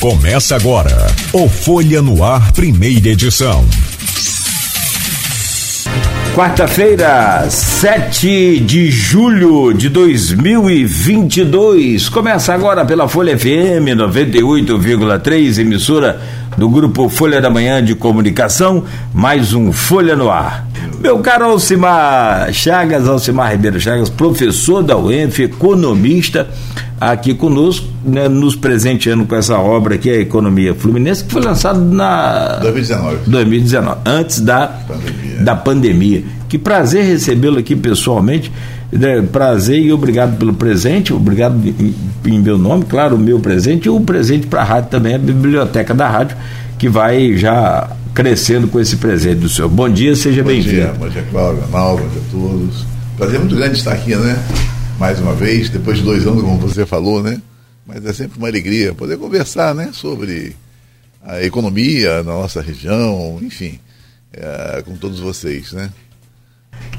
Começa agora o Folha no Ar, primeira edição. Quarta-feira, 7 de julho de 2022. Começa agora pela Folha FM 98,3, emissora do grupo Folha da Manhã de Comunicação, mais um Folha no Ar. Meu caro Alcimar Chagas, Alcimar Ribeiro Chagas, professor da UENF, economista, aqui conosco, né, nos presenteando com essa obra aqui, a Economia Fluminense, que foi lançada na 2019. 2019, antes da pandemia. Da pandemia. Que prazer recebê-lo aqui pessoalmente. Né, prazer e obrigado pelo presente, obrigado em, em meu nome, claro, o meu presente e o presente para a rádio também, a biblioteca da rádio, que vai já crescendo com esse presente do senhor. Bom dia, seja bem-vindo. Bom dia, Cláudio, Arnaldo, bom dia a todos. Prazer muito grande estar aqui, né? Mais uma vez, depois de dois anos, como você falou, né? Mas é sempre uma alegria poder conversar, né? Sobre a economia na nossa região, enfim, é, com todos vocês, né?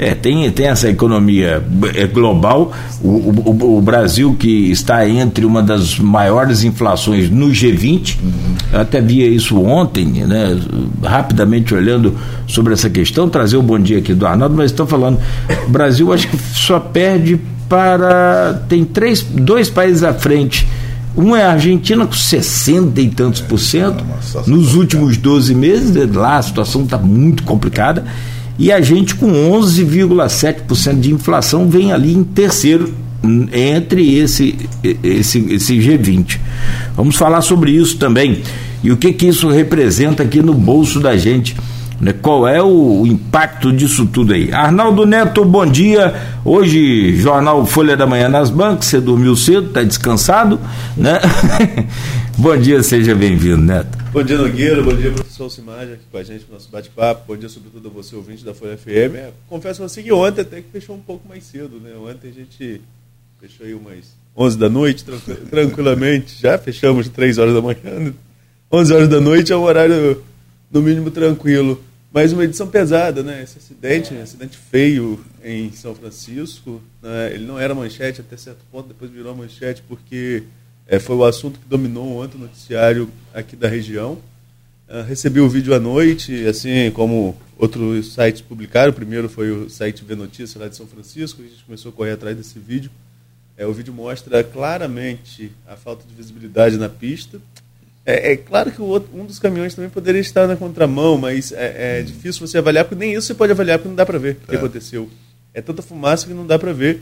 É, tem, tem essa economia é, global. O, o, o, Brasil, que está entre uma das maiores inflações no G20, uhum. até via isso ontem, né, rapidamente olhando sobre essa questão, trazer o bom dia aqui do Arnaldo, mas estou falando, o Brasil acho que só perde para. Tem três, dois países à frente. Um é a Argentina com 60 e tantos por cento. É, nos últimos 12 meses, lá a situação está muito complicada e a gente com 11,7% de inflação vem ali em terceiro entre esse, esse, esse G20. Vamos falar sobre isso também e o que, que isso representa aqui no bolso da gente. Né? Qual é o, o impacto disso tudo aí? Arnaldo Neto, bom dia. Hoje, jornal Folha da Manhã nas bancas. Você dormiu cedo, está descansado, né? bom dia, seja bem-vindo, Neto. Bom dia, Nogueira. Bom dia, professor Alcimar, aqui com a gente no nosso bate-papo. Bom dia, sobretudo, a você, ouvinte da Folha FM. É, confesso a você que ontem até que fechou um pouco mais cedo, né? Ontem a gente fechou aí umas 11 da noite, tranquilamente. Já fechamos 3 horas da manhã. 11 horas da noite é um horário, no mínimo, tranquilo. Mas uma edição pesada, né? Esse acidente, um acidente feio em São Francisco. Né? Ele não era manchete até certo ponto, depois virou manchete porque é, foi o assunto que dominou ontem o noticiário aqui da região. Uh, recebi o vídeo à noite, assim como outros sites publicaram. O primeiro foi o site V Notícia lá de São Francisco. A gente começou a correr atrás desse vídeo. É, o vídeo mostra claramente a falta de visibilidade na pista. É, é claro que outro, um dos caminhões também poderia estar na contramão, mas é, é, difícil você avaliar, porque nem isso você pode avaliar, porque não dá para ver o que é. aconteceu. É tanta fumaça que não dá para ver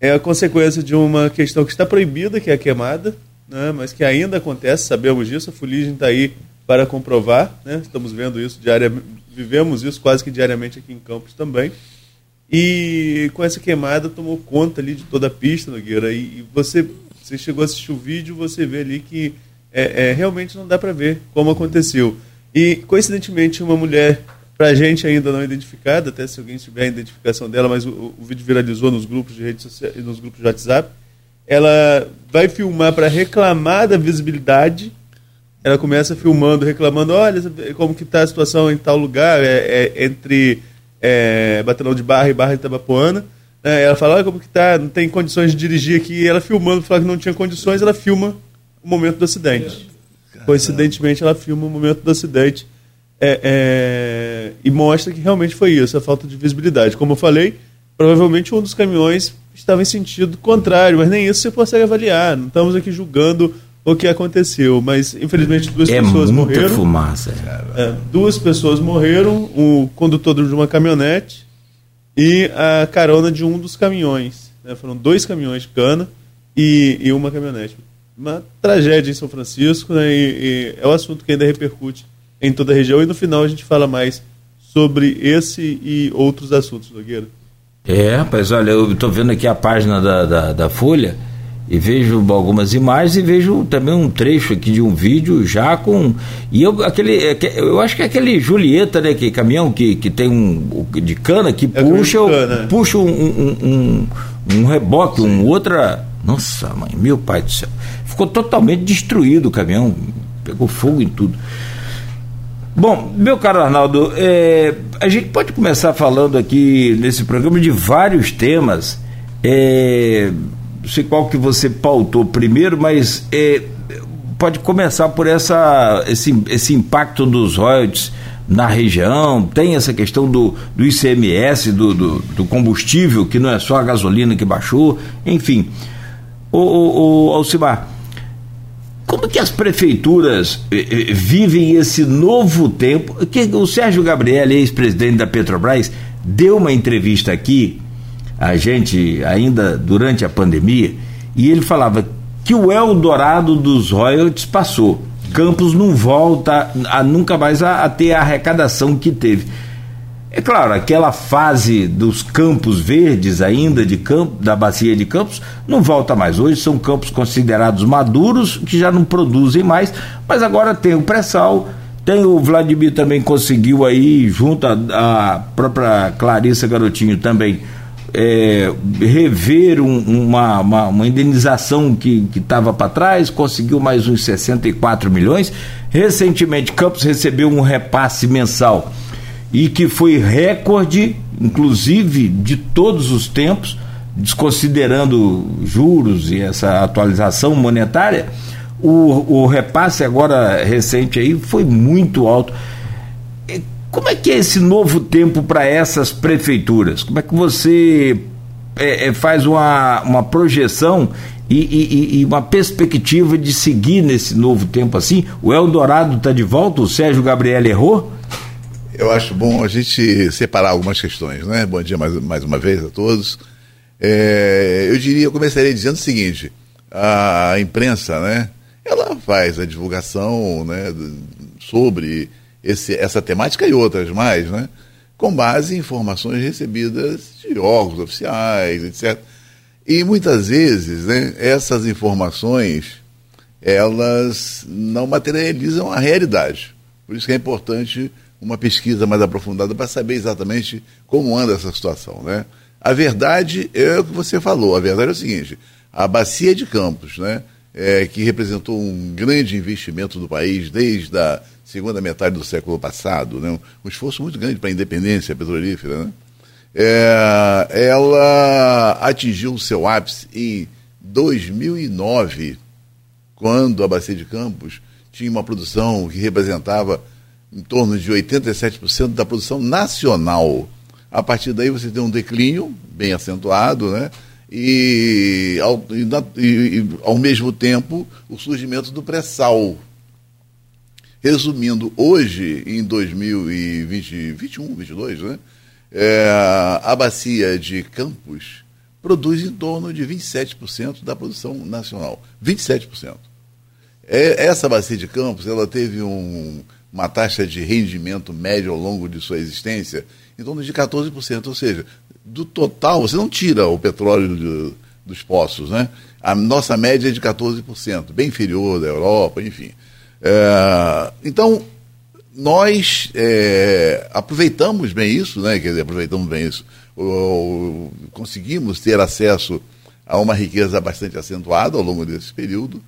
é a consequência de uma questão que está proibida, que é a queimada, né, mas que ainda acontece, sabemos disso, a fuligem está aí para comprovar, né, estamos vendo isso diariamente, vivemos isso quase que diariamente aqui em Campos também, e com essa queimada tomou conta ali de toda a pista, Nogueira, e, e você, você chegou a assistir o vídeo, você vê ali que é, é realmente não dá para ver como aconteceu. E, coincidentemente, uma mulher para a gente ainda não identificada, até se alguém tiver a identificação dela, mas o, o vídeo viralizou nos grupos de redes sociais, nos grupos de WhatsApp. Ela vai filmar para reclamar da visibilidade. Ela começa filmando, reclamando, olha como que está a situação em tal lugar, é, é entre é, Batalhão de Barra e Barra de Itabapoana. É, ela fala, olha como que está, não tem condições de dirigir aqui. ela filmando, fala que não tinha condições, ela filma o momento do acidente. Coincidentemente, ela filma o momento do acidente é, é, e mostra que realmente foi isso, a falta de visibilidade. Como eu falei, provavelmente um dos caminhões estava em sentido contrário, mas nem isso você consegue avaliar. Não estamos aqui julgando o que aconteceu, mas infelizmente duas é pessoas muita morreram. fumaça. É, duas pessoas morreram, o condutor de uma caminhonete e a carona de um dos caminhões. Né? Foram dois caminhões de cana e, e uma caminhonete. Uma tragédia em São Francisco, né? e, e é o um assunto que ainda repercute em toda a região. E no final a gente fala mais sobre esse e outros assuntos, Nogueira. É, rapaz, olha, eu estou vendo aqui a página da, da, da, Folha e vejo algumas imagens e vejo também um trecho aqui de um vídeo já com. E eu, aquele, é eu acho que é aquele Julieta, né? Que caminhão que, que tem um. de cana que é puxa, cana. puxa um, um, um, um reboque, Sim. um outra. Nossa, mãe, meu pai do céu. Ficou totalmente destruído o caminhão, pegou fogo em tudo. Bom, meu caro Arnaldo, é, a gente pode começar falando aqui nesse programa de vários temas. É, não sei qual que você pautou primeiro, mas é, pode começar por essa, esse, esse impacto dos royalties na região, tem essa questão do, do ICMS, do, do, do, combustível, que não é só a gasolina que baixou, enfim. O, o, o Alcimar, como que as prefeituras eh, eh, vivem esse novo tempo? Que o Sérgio Gabriel, ex-presidente da Petrobras, deu uma entrevista aqui a gente ainda durante a pandemia e ele falava que o Eldorado dos royalties passou. Campos não volta a, nunca mais a, a ter a arrecadação que teve. É claro, aquela fase dos campos verdes ainda de campo, da bacia de campos, não volta mais. Hoje são campos considerados maduros, que já não produzem mais, mas agora tem o pré-sal, tem o Vladimir também conseguiu aí, junto à própria Clarissa Garotinho também, é, rever um, uma, uma, uma, indenização que estava para trás, conseguiu mais uns 64 milhões. Recentemente, Campos recebeu um repasse mensal e que foi recorde, inclusive de todos os tempos, desconsiderando juros e essa atualização monetária, o, o repasse agora recente aí foi muito alto. Como é que é esse novo tempo para essas prefeituras? Como é que você é, é, faz uma, uma projeção e, e, e, uma perspectiva de seguir nesse novo tempo assim? O Eldorado está de volta? O Sérgio Gabriel errou? Eu acho bom a gente separar algumas questões, né? Bom dia mais, mais uma vez a todos. É, eu diria, eu começaria dizendo o seguinte: a imprensa, né? Ela faz a divulgação, né? Sobre esse, essa temática e outras mais, né? Com base em informações recebidas de órgãos oficiais, etc. E muitas vezes, né? Essas informações elas não materializam a realidade. Por isso que é importante uma pesquisa mais aprofundada para saber exatamente como anda essa situação. Né? A verdade é o que você falou, a verdade é o seguinte, a bacia de Campos, né, é, que representou um grande investimento do país desde a segunda metade do século passado, né, um esforço muito grande para a independência petrolífera, né, é, ela atingiu o seu ápice em 2009, quando a bacia de Campos tinha uma produção que representava em torno de 87% da produção nacional. A partir daí você tem um declínio bem acentuado, né? E ao, e, e, ao mesmo tempo o surgimento do pré-sal. Resumindo, hoje, em 2021, 2022, né? É, a bacia de Campos produz em torno de 27% da produção nacional. 27%. É, essa bacia de Campos ela teve um, uma taxa de rendimento médio ao longo de sua existência em torno de 14%. Ou seja, do total, você não tira o petróleo dos poços, né? A nossa média é de 14%, bem inferior da Europa, enfim. É, então, nós é, aproveitamos bem isso, né? Quer dizer, aproveitamos bem isso. O, conseguimos ter acesso a uma riqueza bastante acentuada ao longo desse período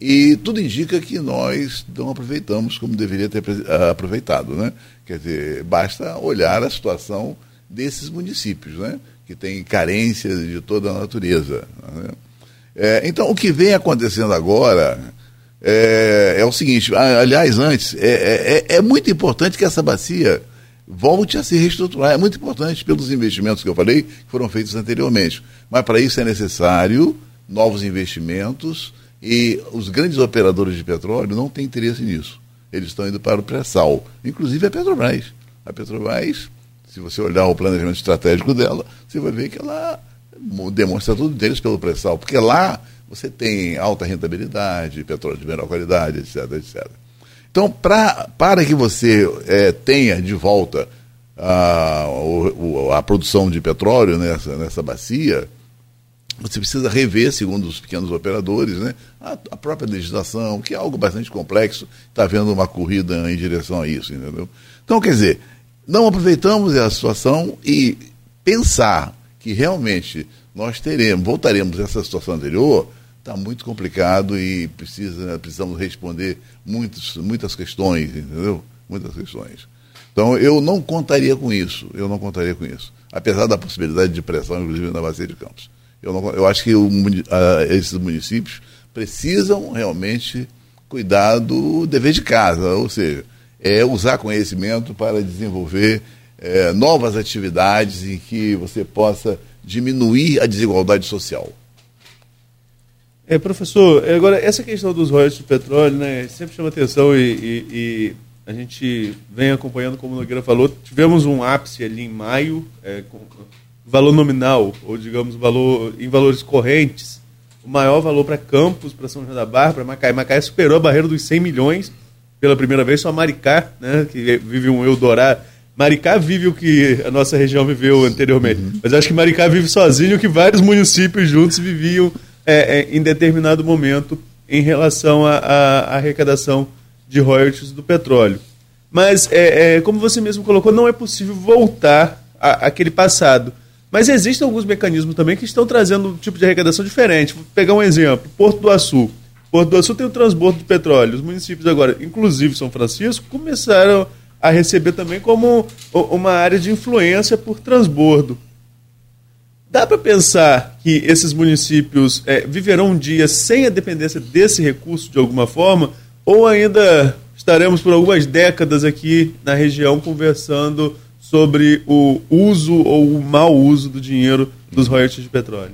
e tudo indica que nós não aproveitamos como deveria ter ah, aproveitado. Né? Quer dizer, basta olhar a situação desses municípios, né? que têm carências de toda a natureza. Né? É, então, o que vem acontecendo agora é, é o seguinte: aliás, antes, é, é, é, é muito importante que essa bacia volte a se reestruturar. É muito importante pelos investimentos que eu falei, que foram feitos anteriormente. Mas para isso é necessário novos investimentos e os grandes operadores de petróleo não têm interesse nisso. Eles estão indo para o pré-sal, inclusive a Petrobras. A Petrobras, se você olhar o planejamento estratégico dela, você vai ver que ela demonstra tudo deles pelo pré-sal, porque lá você tem alta rentabilidade, petróleo de melhor qualidade, etc, etc. Então, pra, para que você é, tenha de volta a, a, a produção de petróleo nessa, nessa bacia, você precisa rever, segundo os pequenos operadores, né, a, a própria legislação, que é algo bastante complexo, está havendo uma corrida em direção a isso, entendeu? Então, quer dizer, não aproveitamos a situação e pensar que realmente nós teremos, voltaremos a essa situação anterior, está muito complicado e precisa, precisamos responder muitos, muitas questões, entendeu? Muitas questões. Então, eu não contaria com isso, eu não contaria com isso, apesar da possibilidade de pressão, inclusive, na Bacia de Campos. Eu, não, eu acho que o, uh, esses municípios precisam realmente cuidar do dever de casa, ou seja, é usar conhecimento para desenvolver é, novas atividades em que você possa diminuir a desigualdade social. É, professor, agora essa questão dos royalties do petróleo, né, sempre chama atenção e, e, e, a gente vem acompanhando, como o Nogueira falou, tivemos um ápice ali em maio, é, com valor nominal, ou digamos, valor em valores correntes, o maior valor para Campos, para São João da Barra, para Macaé. Macaé superou a barreira dos 100 milhões pela primeira vez, só Maricá, né, que vive um Eldorado. Maricá vive o que a nossa região viveu anteriormente, uhum. mas acho que Maricá vive sozinho o que vários municípios juntos viviam é, é, em determinado momento em relação à arrecadação de royalties do petróleo. Mas, é, é, como você mesmo colocou, não é possível voltar àquele passado. Mas existem alguns mecanismos também que estão trazendo um tipo de arrecadação diferente. Vou pegar um exemplo: Porto do Açu. Porto do Açu tem o transbordo de petróleo. Os municípios agora, inclusive São Francisco, começaram a receber também como uma área de influência por transbordo. Dá para pensar que esses municípios é, viverão um dia sem a dependência desse recurso de alguma forma? Ou ainda estaremos por algumas décadas aqui na região conversando sobre o uso ou o mau uso do dinheiro dos royalties de petróleo?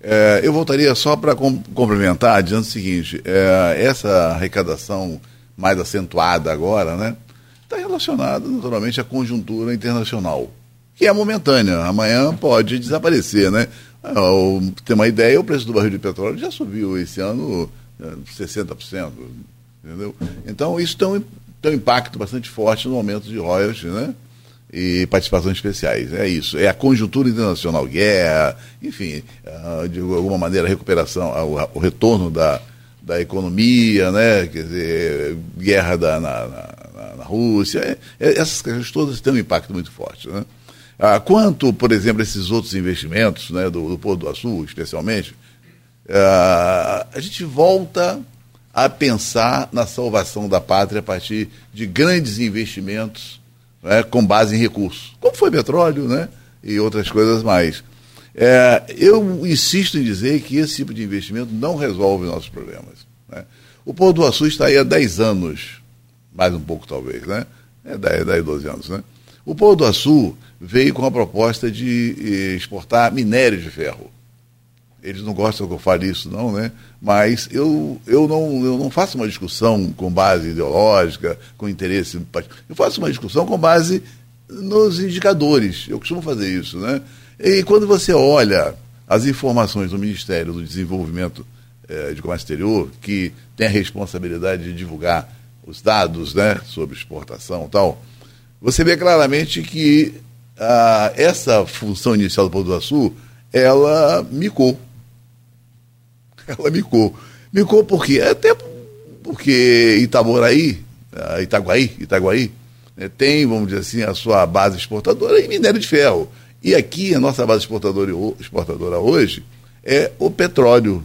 É, eu voltaria só para com, complementar, dizendo o seguinte: é, essa arrecadação mais acentuada agora, né, está relacionada naturalmente à conjuntura internacional que é momentânea. Amanhã pode desaparecer, né? Para ter uma ideia, o preço do barril de petróleo já subiu esse ano 60%. É, entendeu? Então, isso tem um, tem um impacto bastante forte no aumento de royalties, né? E participações especiais. É isso. É a conjuntura internacional, guerra, enfim, ah, de alguma maneira, a recuperação, o retorno da, da economia, né? Quer dizer, guerra da, na, na, na Rússia. É, é, essas questões todas têm um impacto muito forte, né? Ah, quanto, por exemplo, esses outros investimentos, né, do, do Porto do Açul, especialmente, ah, a gente volta a pensar na salvação da pátria a partir de grandes investimentos né, com base em recursos, como foi petróleo né, e outras coisas mais. É, eu insisto em dizer que esse tipo de investimento não resolve nossos problemas. Né? O Porto do Açul está aí há 10 anos, mais um pouco talvez, né? É 10, 10 12 anos, né? O Porto do Açul veio com a proposta de eh, exportar minério de ferro. Eles não gostam que eu fale isso, não, né? Mas eu, eu, não, eu não faço uma discussão com base ideológica, com interesse. Eu faço uma discussão com base nos indicadores. Eu costumo fazer isso, né? E quando você olha as informações do Ministério do Desenvolvimento eh, de Comércio Exterior, que tem a responsabilidade de divulgar os dados né, sobre exportação e tal, você vê claramente que ah, essa função inicial do Pão do Açu, ela micou. Ela micou. Micou por quê? Até porque Itaboraí, ah, Itaguaí, Itaguaí né, tem, vamos dizer assim, a sua base exportadora em minério de ferro. E aqui a nossa base exportadora, exportadora hoje é o petróleo.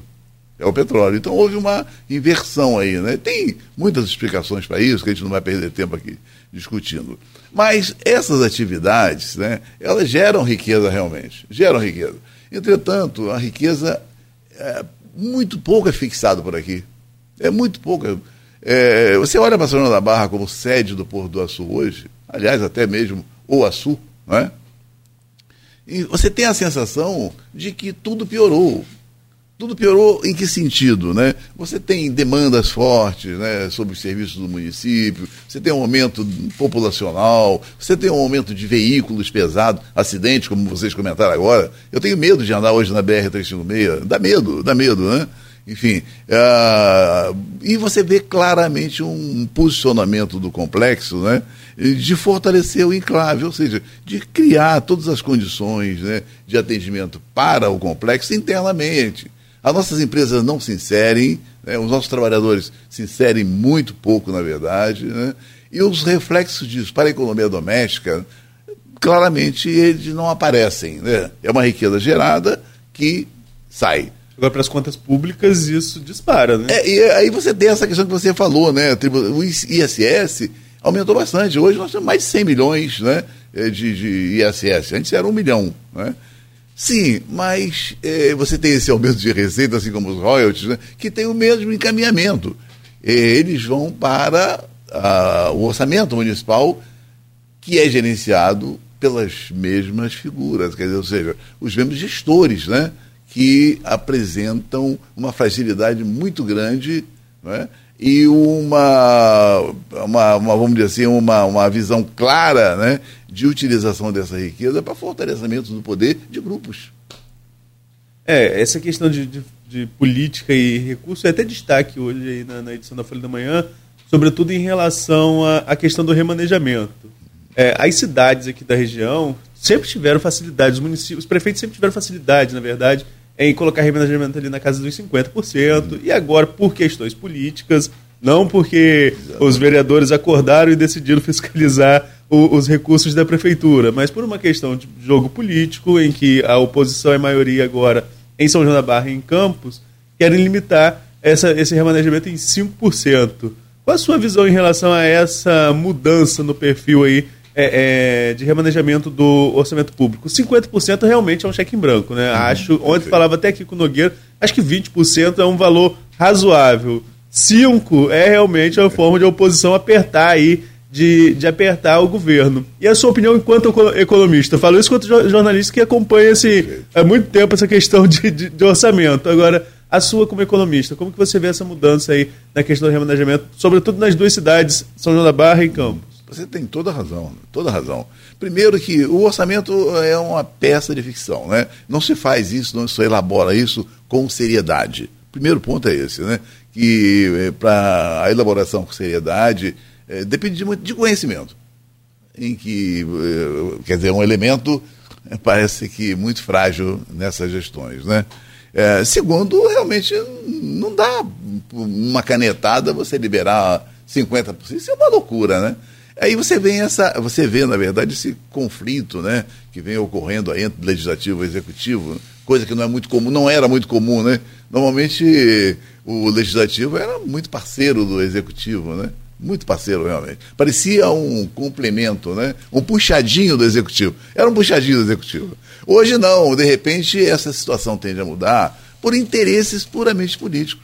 É o petróleo. Então houve uma inversão aí. Né? Tem muitas explicações para isso, que a gente não vai perder tempo aqui discutindo. Mas essas atividades, né, elas geram riqueza realmente, geram riqueza. Entretanto, a riqueza é muito pouco é fixada por aqui. É muito pouco. É, você olha para São da Barra como sede do Porto do Açu hoje, aliás, até mesmo o Açu, é? E você tem a sensação de que tudo piorou. Tudo piorou em que sentido? Né? Você tem demandas fortes né, sobre os serviços do município, você tem um aumento populacional, você tem um aumento de veículos pesados, acidentes, como vocês comentaram agora. Eu tenho medo de andar hoje na BR-356, dá medo, dá medo, né? Enfim, uh, e você vê claramente um posicionamento do complexo, né? de fortalecer o enclave, ou seja, de criar todas as condições né, de atendimento para o complexo internamente. As nossas empresas não se inserem, né? os nossos trabalhadores se inserem muito pouco, na verdade, né? e os reflexos disso para a economia doméstica, claramente, eles não aparecem. Né? É uma riqueza gerada que sai. Agora, para as contas públicas, isso dispara, né? É, e aí você tem essa questão que você falou, né? O ISS aumentou bastante. Hoje nós temos mais de 100 milhões né, de, de ISS. Antes era um milhão, né? Sim, mas é, você tem esse aumento de receita, assim como os royalties, né, que tem o mesmo encaminhamento. eles vão para uh, o orçamento municipal, que é gerenciado pelas mesmas figuras, quer dizer, ou seja, os mesmos gestores, né? que apresentam uma fragilidade muito grande né? e uma, uma, uma, vamos dizer assim, uma, uma visão clara né? De utilização dessa riqueza para fortalecimento do poder de grupos. É, essa questão de, de, de política e recurso é até destaque hoje aí na, na, edição da Folha da Manhã, sobretudo em relação à, questão do remanejamento. É, as cidades aqui da região sempre tiveram facilidade, os municípios, os prefeitos sempre tiveram facilidade, na verdade, em colocar remanejamento ali na casa dos 50%, e agora, por questões políticas, não porque os vereadores acordaram e decidiram fiscalizar o, os recursos da prefeitura, mas por uma questão de jogo político, em que a oposição é maioria agora em São João da Barra e em Campos, querem limitar essa, esse remanejamento em 5%. Qual a sua visão em relação a essa mudança no perfil aí é, é, de remanejamento do orçamento público. 50% realmente é um cheque em branco, né? Uhum, acho, ontem falava até aqui com o Nogueira, acho que 20% é um valor razoável. 5 é realmente a forma de a oposição apertar aí, de, de apertar o governo. E a sua opinião enquanto economista? Falo isso enquanto jornalista que acompanha esse, há muito tempo essa questão de, de, de orçamento. Agora, a sua como economista, como que você vê essa mudança aí na questão do remanejamento, sobretudo nas duas cidades, São João da Barra e Campos? Você tem toda razão, toda razão. Primeiro que o orçamento é uma peça de ficção, né? Não se faz isso, não se elabora isso com seriedade. Primeiro ponto é esse, né? Que eh, para a elaboração com seriedade é, depende de, de conhecimento, em que é, quer dizer um elemento parece que muito frágil nessas gestões, né? É, segundo, realmente não dá uma canetada você liberar 50%. Isso é uma loucura, né? Aí você vê essa, você vê, na verdade, esse conflito né, que vem ocorrendo entre legislativo e executivo, coisa que não é muito comum, não era muito comum, né? Normalmente o legislativo era muito parceiro do executivo, né? Muito parceiro, realmente. Parecia um complemento, né? Um puxadinho do executivo. Era um puxadinho do executivo. Hoje não, de repente essa situação tende a mudar por interesses puramente políticos.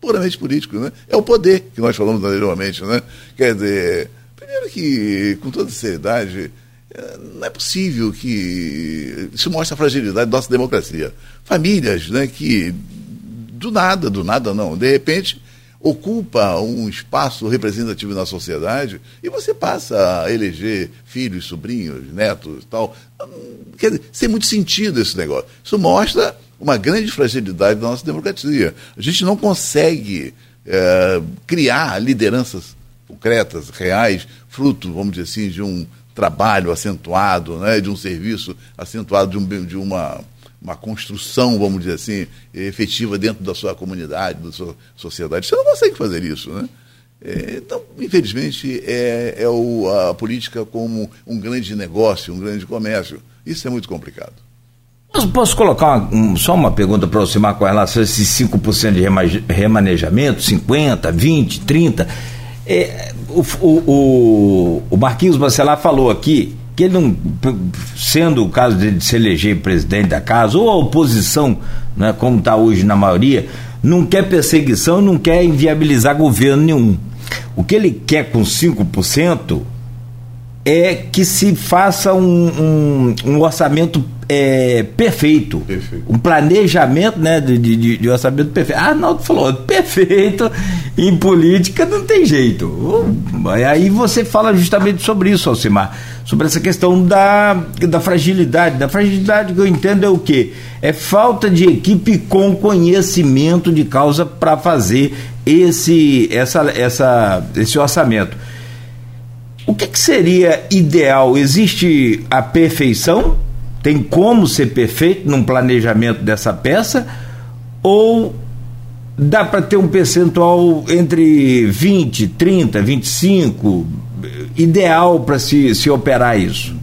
Puramente políticos, né? É o poder que nós falamos anteriormente, né? Quer dizer, Primeiro que, com toda seriedade, é, não é possível que isso mostre a fragilidade da nossa democracia. Famílias né, que, do nada, do nada não, de repente ocupa um espaço representativo na sociedade e você passa a eleger filhos, sobrinhos, netos tal. Quer dizer, sem muito sentido esse negócio. Isso mostra uma grande fragilidade da nossa democracia. A gente não consegue é, criar lideranças concretas, reais, fruto, vamos dizer assim, de um trabalho acentuado, né, de um serviço acentuado, de, um, de uma, uma construção, vamos dizer assim, efetiva dentro da sua comunidade, da sua sociedade. Você não consegue fazer isso, né? É, então, infelizmente, é, é o, a política como um grande negócio, um grande comércio. Isso é muito complicado. Posso colocar uma, um, só uma pergunta para aproximar com relação a esses 5% de remanejamento, 50%, 20%, 30%? É, o, o, o Marquinhos Bacelar falou aqui que ele não, sendo o caso de se eleger presidente da casa, ou a oposição, né, como está hoje na maioria, não quer perseguição, não quer inviabilizar governo nenhum. O que ele quer com 5% é que se faça um, um, um orçamento é, perfeito. perfeito. Um planejamento né, de, de, de, orçamento perfeito. Arnaldo falou, perfeito em política não tem jeito. Aí você fala justamente sobre isso, Alcimar. Sobre essa questão da, da fragilidade. Da fragilidade que eu entendo é o quê? É falta de equipe com conhecimento de causa para fazer esse, essa, essa, esse orçamento. O que, que seria ideal? Existe a perfeição? Tem como ser perfeito num planejamento dessa peça? Ou dá para ter um percentual entre 20, 30, 25, ideal para se, se operar isso?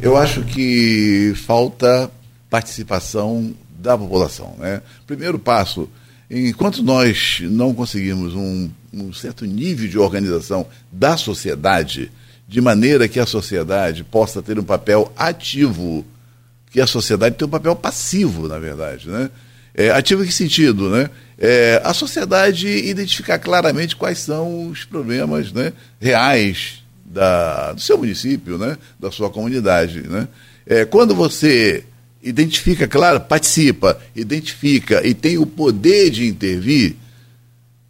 Eu acho que falta participação da população. Né? Primeiro passo, enquanto nós não conseguimos um um certo nível de organização da sociedade, de maneira que a sociedade possa ter um papel ativo, que a sociedade tem um papel passivo, na verdade. Né? É, ativo em que sentido? Né? é, a sociedade identificar claramente quais são os problemas né, reais da, do seu município, né, da sua comunidade. Né? É, quando você identifica, claro, participa, identifica e tem o poder de intervir,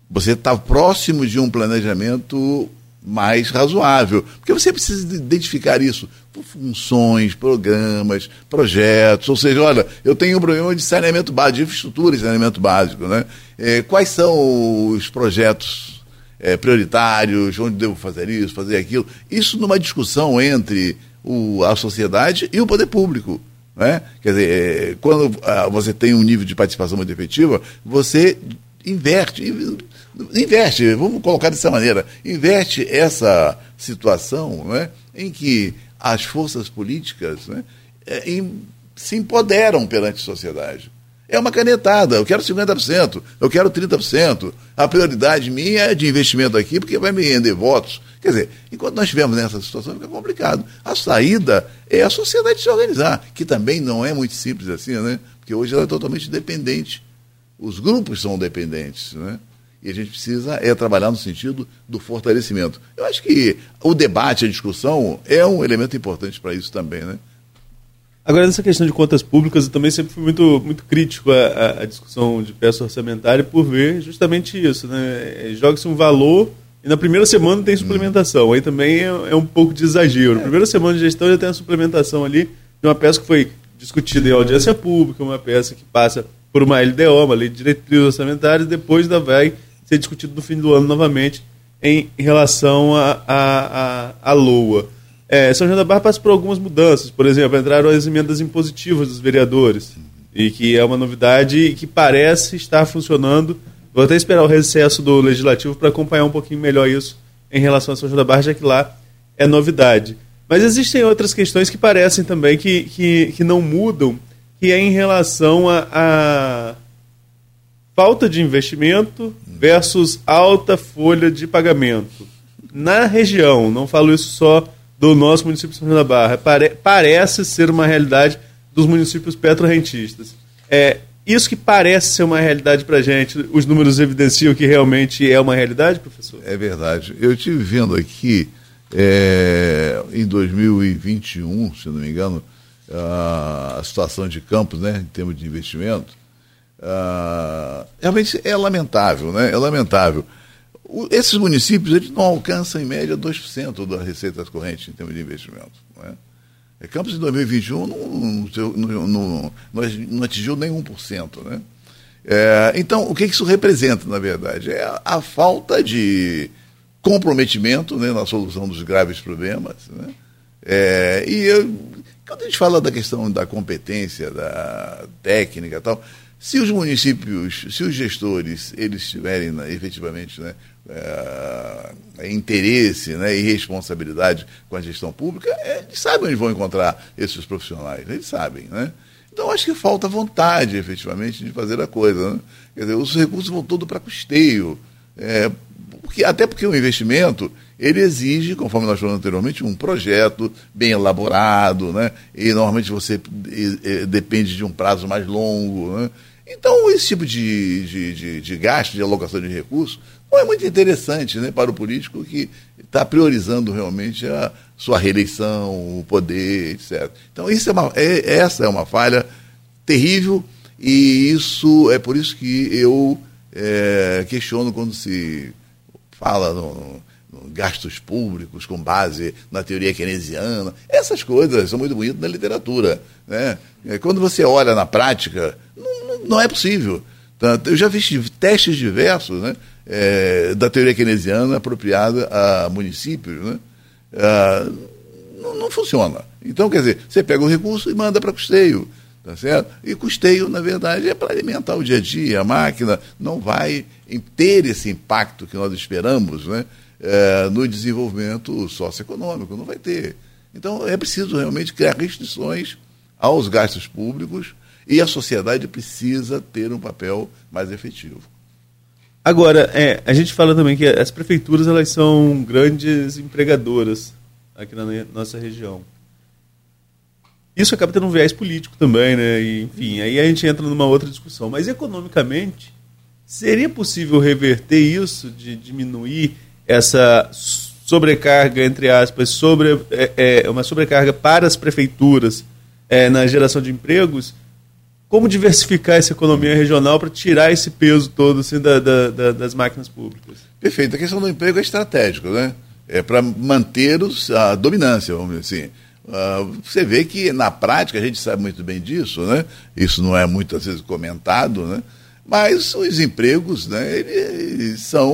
você está próximo de um planejamento mais razoável. Porque você precisa identificar isso funções, programas, projetos. Ou seja, olha, eu tenho um problema de saneamento básico, de infraestrutura de saneamento básico. Né? É, quais são os projetos é, prioritários, onde devo fazer isso, fazer aquilo? Isso numa discussão entre o, a sociedade e o poder público. Né? Quer dizer, é, quando ah, você tem um nível de participação muito efetiva, você inverte, inverte, vamos colocar dessa maneira, inverte essa situação né, em que as forças políticas né, é, em, se empoderam perante a sociedade. É uma canetada, eu quero 50%, eu quero 30%, a prioridade minha é de investimento aqui porque vai me render votos. Quer dizer, enquanto nós estivermos nessa situação, fica complicado. A saída é a sociedade se organizar, que também não é muito simples assim, né? Porque hoje ela é totalmente dependente. Os grupos são dependentes, né? E a gente precisa é trabalhar no sentido do fortalecimento. Eu acho que o debate, a discussão é um elemento importante para isso também, né? Agora, nessa questão de contas públicas, eu também sempre fui muito, muito crítico à, à discussão de peça orçamentária por ver justamente isso. Né? Joga-se um valor e na primeira semana tem suplementação. Hum. Aí também é, é, um pouco de exagero. Na primeira semana de gestão já tem a suplementação ali de uma peça que foi discutida em audiência pública, uma peça que passa por uma LDO, uma lei de diretrizes orçamentárias, e depois ainda vai ser discutido no fim do ano novamente em relação à a, a, a, LOA. É, São João da Barra passa por algumas mudanças. Por exemplo, entraram as emendas impositivas dos vereadores, e que é uma novidade que parece estar funcionando. Vou até esperar o recesso do Legislativo para acompanhar um pouquinho melhor isso em relação a São João da Barra, já que lá é novidade. Mas existem outras questões que parecem também que, que, que não mudam, que é em relação a, a falta de investimento versus alta folha de pagamento. Na região, não falo isso só do nosso município de São João da Barra, pare, parece ser uma realidade dos municípios petrorrentistas. É, isso que parece ser uma realidade para a gente, os números evidenciam que realmente é uma realidade, professor? É verdade. Eu estive vendo aqui, é, em 2021, se não me engano, a situação de Campos, né, em termos de investimento, Uh, realmente é lamentável, né? É lamentável. O, esses municípios eles não alcançam, em média, 2% das receitas correntes em termos de investimento. Né? É, Campos, em 2021, não, não, não, não atingiu nem 1%. Né? É, então, o que isso representa, na verdade? É a, a falta de comprometimento né, na solução dos graves problemas. Né? É, e eu, quando a gente fala da questão da competência, da técnica e tal, se os municípios, se os gestores, eles tiverem né, efetivamente né, é, interesse né, e responsabilidade com a gestão pública, eles sabem onde vão encontrar esses profissionais, eles sabem. Né? Então, acho que falta vontade, efetivamente, de fazer a coisa. Né? Quer dizer, os recursos vão todo para custeio. É, porque, até porque o investimento ele exige, conforme nós falamos anteriormente, um projeto bem elaborado, né? e normalmente você depende de um prazo mais longo. Né? Então, esse tipo de, de, de, de, gasto, de alocação de recursos, não é muito interessante né, para o político que está priorizando realmente a sua reeleição, o poder, etc. Então, isso é uma, é, essa é uma falha terrível e isso é por isso que eu é, questiono quando se fala no, no gastos públicos com base na teoria keynesiana. Essas coisas são muito bonitas na literatura. Né? É, quando você olha na prática, não, não é possível. Eu já fiz testes diversos né, é, da teoria keynesiana apropriada a municípios. Né? Ah, não, não, funciona. Então, quer dizer, você pega o recurso e manda para custeio. Tá certo? E custeio, na verdade, é para alimentar o dia a dia. A máquina não vai ter esse impacto que nós esperamos né, é, no desenvolvimento socioeconômico. Não vai ter. Então, é preciso realmente criar restrições aos gastos públicos e a sociedade precisa ter um papel mais efetivo. Agora, é, a gente fala também que as prefeituras elas são grandes empregadoras aqui na nossa região. Isso acaba tendo um viés político também, né? E, enfim, aí a gente entra numa outra discussão. Mas economicamente, Seria possível reverter isso, de diminuir essa sobrecarga, entre aspas, sobre, é, é, uma sobrecarga para as prefeituras é, na geração de empregos? Como diversificar essa economia regional para tirar esse peso todo assim, da, da, da, das máquinas públicas? Perfeito. A questão do emprego é estratégico, né? É para manter os, a dominância, vamos dizer assim. Uh, você vê que na prática a gente sabe muito bem disso, né? Isso não é muitas vezes comentado, né? Mas os empregos, né, eles são,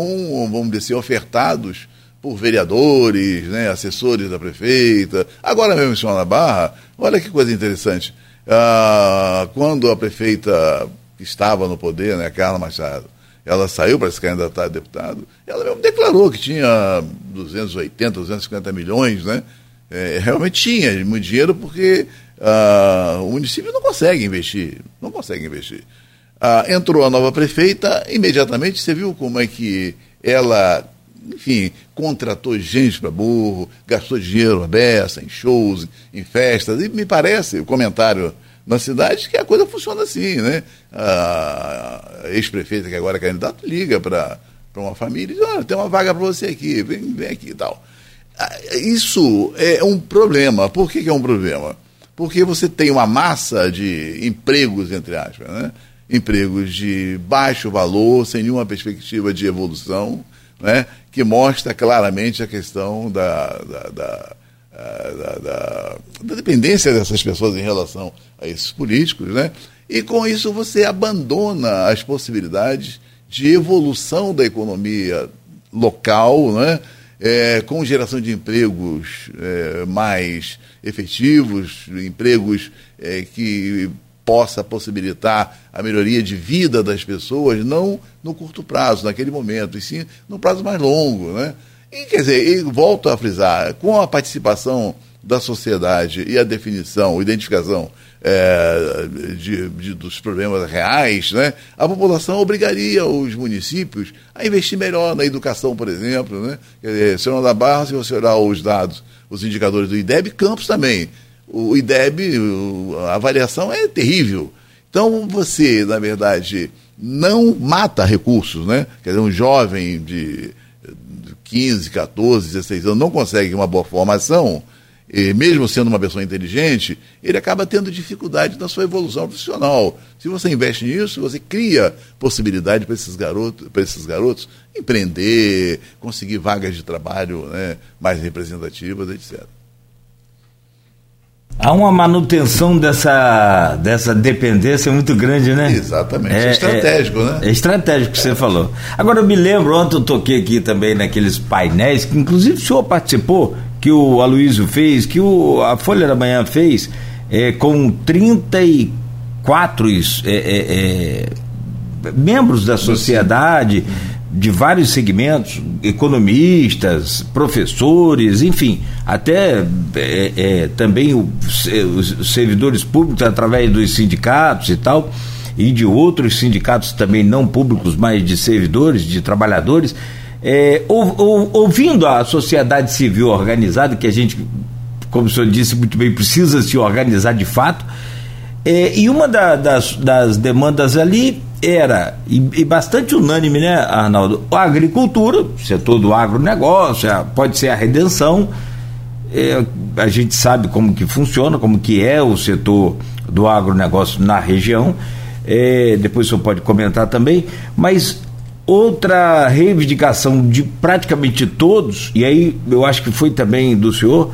vamos dizer assim, ofertados por vereadores, né, assessores da prefeita. Agora mesmo em da Barra, olha que coisa interessante. Ah, quando a prefeita que estava no poder, né, Carla Machado, ela saiu para se candidatar a deputado, ela mesmo declarou que tinha 280, 250 milhões, né? É, realmente tinha muito dinheiro porque ah, o município não consegue investir, não consegue investir. Ah, entrou a nova prefeita, imediatamente você viu como é que ela, enfim, contratou gente para burro, gastou dinheiro a beça, em shows, em festas, e me parece, o comentário na cidade, que a coisa funciona assim, né? A ex-prefeita, que agora é candidato, liga para uma família e diz, olha, tem uma vaga para você aqui, vem, vem aqui e tal. Ah, isso é um problema. Por que, que é um problema? Porque você tem uma massa de empregos, entre aspas, né? Empregos de baixo valor, sem nenhuma perspectiva de evolução, né, que mostra claramente a questão da, da, da, da, da dependência dessas pessoas em relação a esses políticos, né? E com isso você abandona as possibilidades de evolução da economia local, né? É, com geração de empregos é, mais efetivos, empregos é, que possa possibilitar a melhoria de vida das pessoas, não no curto prazo, naquele momento, e sim no prazo mais longo. Né? E, quer dizer, e volto a frisar, com a participação da sociedade e a definição, identificação é, de, de, dos problemas reais, né, a população obrigaria os municípios a investir melhor na educação, por exemplo. Né? Quer dizer, Senhor da Barra, se você olhar os dados, os indicadores do IDEB, Campos também o IDEB, a avaliação é terrível. Então você, na verdade, não mata recursos, né? Quer dizer, um jovem de 15, 14, 16 anos não consegue uma boa formação, e mesmo sendo uma pessoa inteligente, ele acaba tendo dificuldade na sua evolução profissional. Se você investe nisso, você cria possibilidade para esses garotos, para esses garotos empreender, conseguir vagas de trabalho né, mais representativas, etc. Há uma manutenção dessa, dessa dependência muito grande, né? Exatamente. É, é estratégico, é, né? É estratégico que você falou. Agora eu me lembro, ontem eu toquei aqui também naqueles painéis, que inclusive o senhor participou, que o Aloysio fez, que o, a Folha da Manhã fez, é, com 34 é, é, é, membros da sociedade de vários segmentos, economistas, professores, enfim, até é, é, também o, os servidores públicos através dos sindicatos e tal, e de outros sindicatos também não públicos, mas de servidores, de trabalhadores, é, ou, ou, ouvindo a sociedade civil organizada, que a gente, como o senhor disse muito bem, precisa se organizar de fato, é, e uma da, das, das demandas ali era, e, e, bastante unânime, né, Arnaldo? A agricultura, setor do agronegócio, a, pode ser a redenção. É, a gente sabe como que funciona, como que é o setor do agronegócio na região. É, depois o senhor pode comentar também, mas outra reivindicação de praticamente todos, e aí eu acho que foi também do senhor,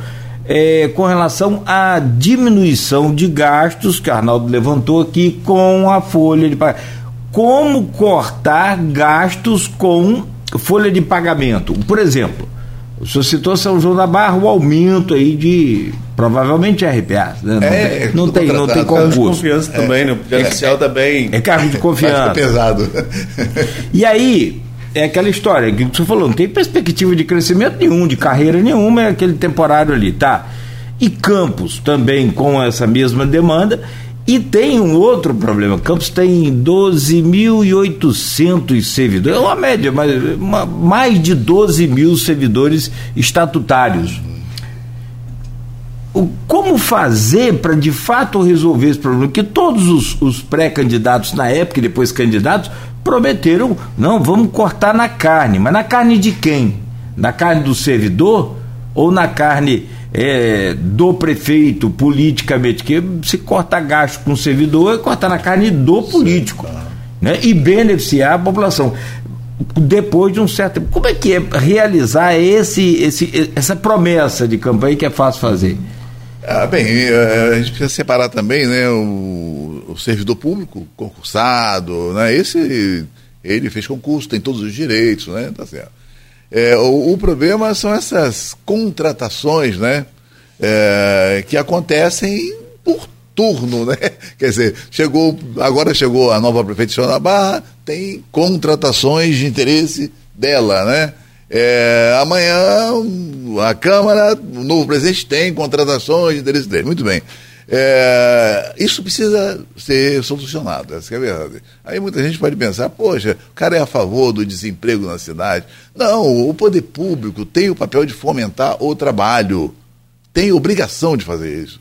é, com relação à diminuição de gastos que Arnaldo levantou aqui com a folha de pagamento como cortar gastos com folha de pagamento. Por exemplo, o senhor citou São João da Barra, o aumento aí de provavelmente RPA. Né? Não, é, tem, não, tem, não tem concurso. Cargo de confiança é, também, no é, também. É cargo de confiança. pesado. E aí, é aquela história que você falou, não tem perspectiva de crescimento nenhum, de carreira nenhuma, é aquele temporário ali, tá? E Campos também com essa mesma demanda e tem um outro problema. Campos tem 12.800 servidores. É uma média, mas uma, mais de 12 mil servidores estatutários. O, como fazer para de fato resolver esse problema? Que todos os, os pré-candidatos na época e depois candidatos prometeram, não, vamos cortar na carne, mas na carne de quem? Na carne do servidor ou na carne é, do prefeito politicamente? Que se corta gasto com o servidor, é cortar na carne do político né? e beneficiar a população depois de um certo tempo. Como é que é realizar esse, esse, essa promessa de campanha que é fácil fazer? Ah, bem, eh, a gente precisa separar também né, o, o servidor público, concursado, né, esse ele fez concurso, tem todos os direitos, né, tá certo. É, o, o, problema são essas contratações, né, é, que acontecem por turno, né? Quer dizer, chegou, agora chegou a nova prefeita de Barra, tem contratações de interesse dela, né? É, amanhã a Câmara, o novo presidente tem contratações de interesse dele. Muito bem. É, isso precisa ser solucionado, essa é a verdade. Aí muita gente pode pensar, poxa, o cara é a favor do desemprego na cidade. Não, o poder público tem o papel de fomentar o trabalho, tem obrigação de fazer isso.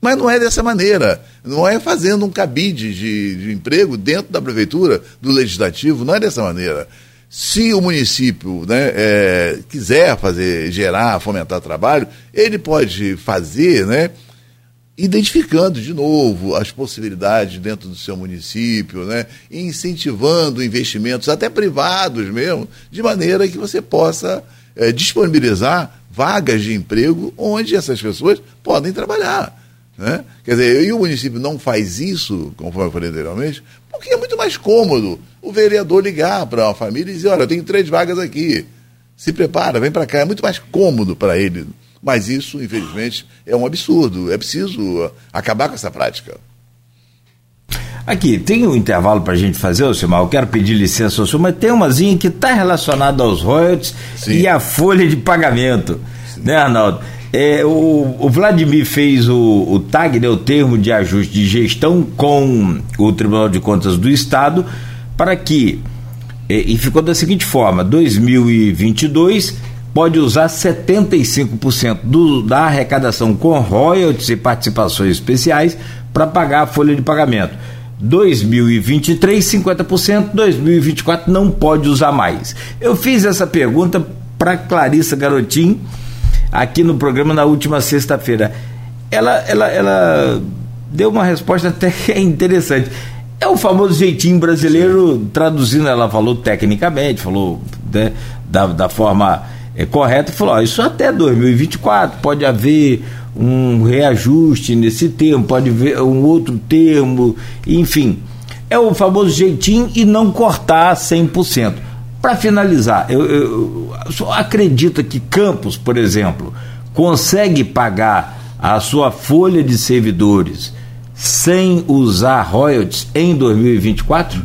Mas não é dessa maneira. Não é fazendo um cabide de, de emprego dentro da prefeitura, do legislativo, não é dessa maneira. Se o município né, é, quiser fazer, gerar, fomentar trabalho, ele pode fazer, né, identificando de novo as possibilidades dentro do seu município, né, incentivando investimentos, até privados mesmo, de maneira que você possa é, disponibilizar vagas de emprego onde essas pessoas podem trabalhar. Né? Quer dizer, e o município não faz isso, conforme eu falei anteriormente, porque é muito mais cômodo o vereador ligar para uma família e dizer, olha, eu tenho três vagas aqui, se prepara, vem para cá, é muito mais cômodo para ele. Mas isso, infelizmente, é um absurdo. É preciso acabar com essa prática. Aqui, tem um intervalo para a gente fazer, Silmar, eu quero pedir licença ao senhor, mas tem umazinha que está relacionada aos royalties Sim. e à folha de pagamento, Sim. né, Arnaldo? É, o, o, Vladimir fez o, o TAG, né, o termo de ajuste de gestão, com o Tribunal de Contas do Estado, para que, é, e ficou da seguinte forma: 2022 pode usar 75% do, da arrecadação com royalties e participações especiais para pagar a folha de pagamento. 2023, 50%, 2024 não pode usar mais. Eu fiz essa pergunta para Clarissa Garotinho aqui no programa na última sexta-feira. Ela, ela, ela deu uma resposta até interessante. É o famoso jeitinho brasileiro, traduzindo, ela falou tecnicamente, falou né, da, da forma é, correta, falou: ó, isso até 2024 pode haver um reajuste nesse termo, pode haver um outro termo, enfim. É o famoso jeitinho e não cortar 100%. Para finalizar, eu, eu, eu acredita que Campos, por exemplo, consegue pagar a sua folha de servidores sem usar royalties em 2024?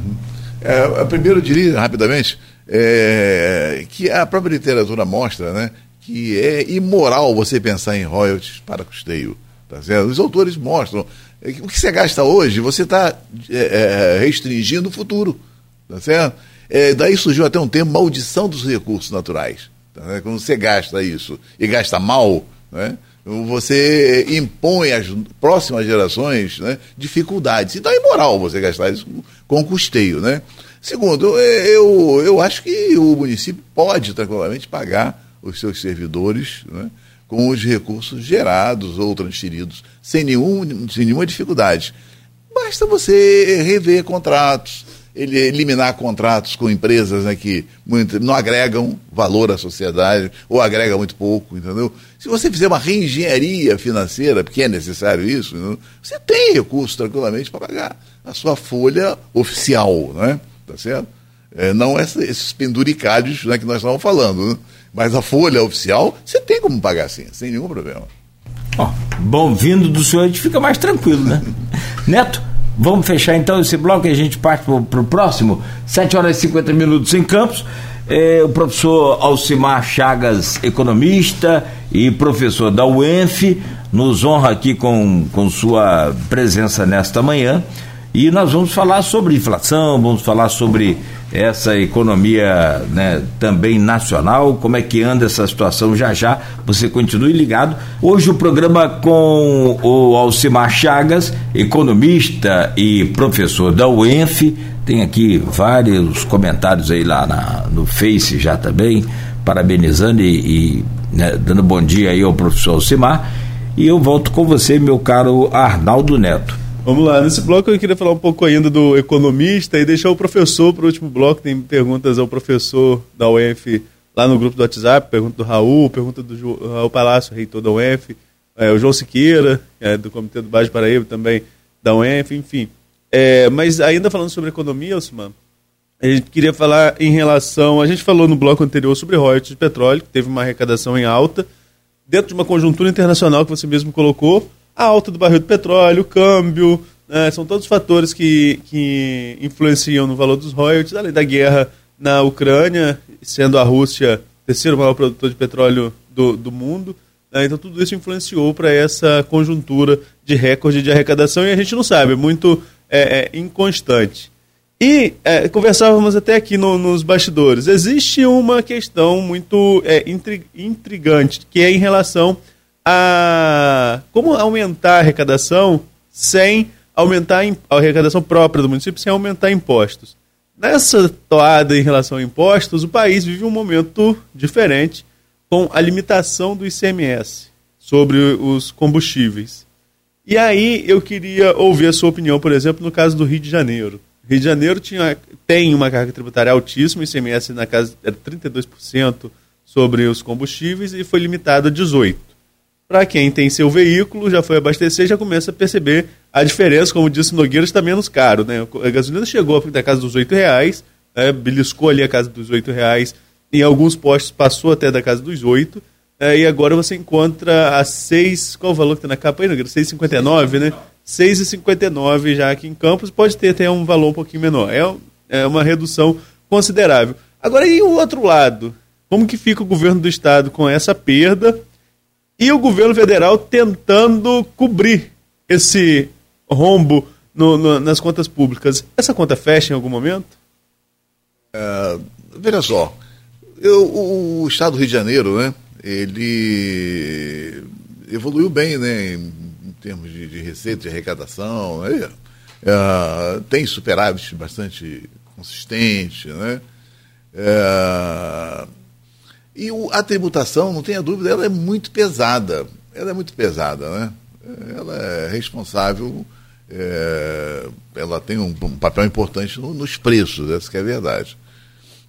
É, primeiro eu diria rapidamente é, que a própria literatura mostra né, que é imoral você pensar em royalties para custeio. Tá certo? Os autores mostram é, o que você gasta hoje, você está é, é, restringindo o futuro. Tá certo? É, daí surgiu até um termo maldição dos recursos naturais. Tá? Quando você gasta isso e gasta mal, né? você impõe às próximas gerações né, dificuldades. Então é imoral você gastar isso com custeio. Né? Segundo, eu, eu acho que o município pode tranquilamente pagar os seus servidores né, com os recursos gerados ou transferidos sem, nenhum, sem nenhuma dificuldade. Basta você rever contratos, ele eliminar contratos com empresas né, que muito, não agregam valor à sociedade ou agrega muito pouco, entendeu? Se você fizer uma reengenharia financeira, porque é necessário isso, entendeu? você tem recursos tranquilamente para pagar a sua folha oficial, né? Tá certo? É, não essa, esses penduricários né, que nós estávamos falando, né? mas a folha oficial você tem como pagar sim, sem nenhum problema. Oh, bom vindo do senhor, a gente fica mais tranquilo, né? Neto, Vamos fechar então esse bloco e a gente parte para o próximo. 7 horas e 50 minutos em Campos. É, o professor Alcimar Chagas, economista e professor da UENF, nos honra aqui com, com sua presença nesta manhã. E nós vamos falar sobre inflação, vamos falar sobre essa economia né, também nacional, como é que anda essa situação já já. Você continue ligado. Hoje o programa com o Alcimar Chagas, economista e professor da UENF. Tem aqui vários comentários aí lá na, no Face já também, parabenizando e, e né, dando bom dia aí ao professor Alcimar. E eu volto com você, meu caro Arnaldo Neto. Vamos lá, nesse bloco eu queria falar um pouco ainda do economista e deixar o professor para o último bloco. Tem perguntas ao professor da UF lá no grupo do WhatsApp, pergunta do Raul, pergunta do Raul Palácio, reitor da UF, é, o João Siqueira, é, do Comitê do Baixo Paraíba também da UF, enfim. É, mas ainda falando sobre economia, Osman, a gente queria falar em relação. A gente falou no bloco anterior sobre royalties de petróleo, que teve uma arrecadação em alta dentro de uma conjuntura internacional que você mesmo colocou, a alta do barril de petróleo, o câmbio, né, são todos fatores que, que influenciam no valor dos royalties, além da guerra na Ucrânia, sendo a Rússia o terceiro maior produtor de petróleo do, do mundo. Né, então, tudo isso influenciou para essa conjuntura de recorde de arrecadação e a gente não sabe, é muito é, é, inconstante. E é, conversávamos até aqui no, nos bastidores. Existe uma questão muito é, intrigante, que é em relação a como aumentar a arrecadação sem aumentar a arrecadação própria do município, sem aumentar impostos. Nessa toada em relação a impostos, o país vive um momento diferente com a limitação do ICMS sobre os combustíveis. E aí eu queria ouvir a sua opinião, por exemplo, no caso do Rio de Janeiro. Rio de Janeiro tinha, tem uma carga tributária altíssima, o ICMS na casa era 32% sobre os combustíveis e foi limitado a 18%. Para quem tem seu veículo, já foi abastecer, já começa a perceber a diferença, como disse Nogueira, está menos caro. Né? A gasolina chegou da casa dos R$ reais, né? beliscou ali a casa dos R$ reais, em alguns postos passou até da casa dos 8 é, e agora você encontra a 6, qual o valor que está na capa aí, Nogueira? 6,59, né? 6,59 já aqui em Campos, pode ter até um valor um pouquinho menor. É, é uma redução considerável. Agora, e o outro lado? Como que fica o governo do estado com essa perda e o governo federal tentando cobrir esse rombo no, no, nas contas públicas? Essa conta fecha em algum momento? É, veja só, eu, o, o estado do Rio de Janeiro, né, ele evoluiu bem, né, termos de, de receita, de arrecadação, né? é, tem superávit bastante consistente, né? É, e o, a tributação, não tenha dúvida, ela é muito pesada. Ela é muito pesada, né? Ela é responsável, é, ela tem um, um papel importante no, nos preços, essa que é a verdade.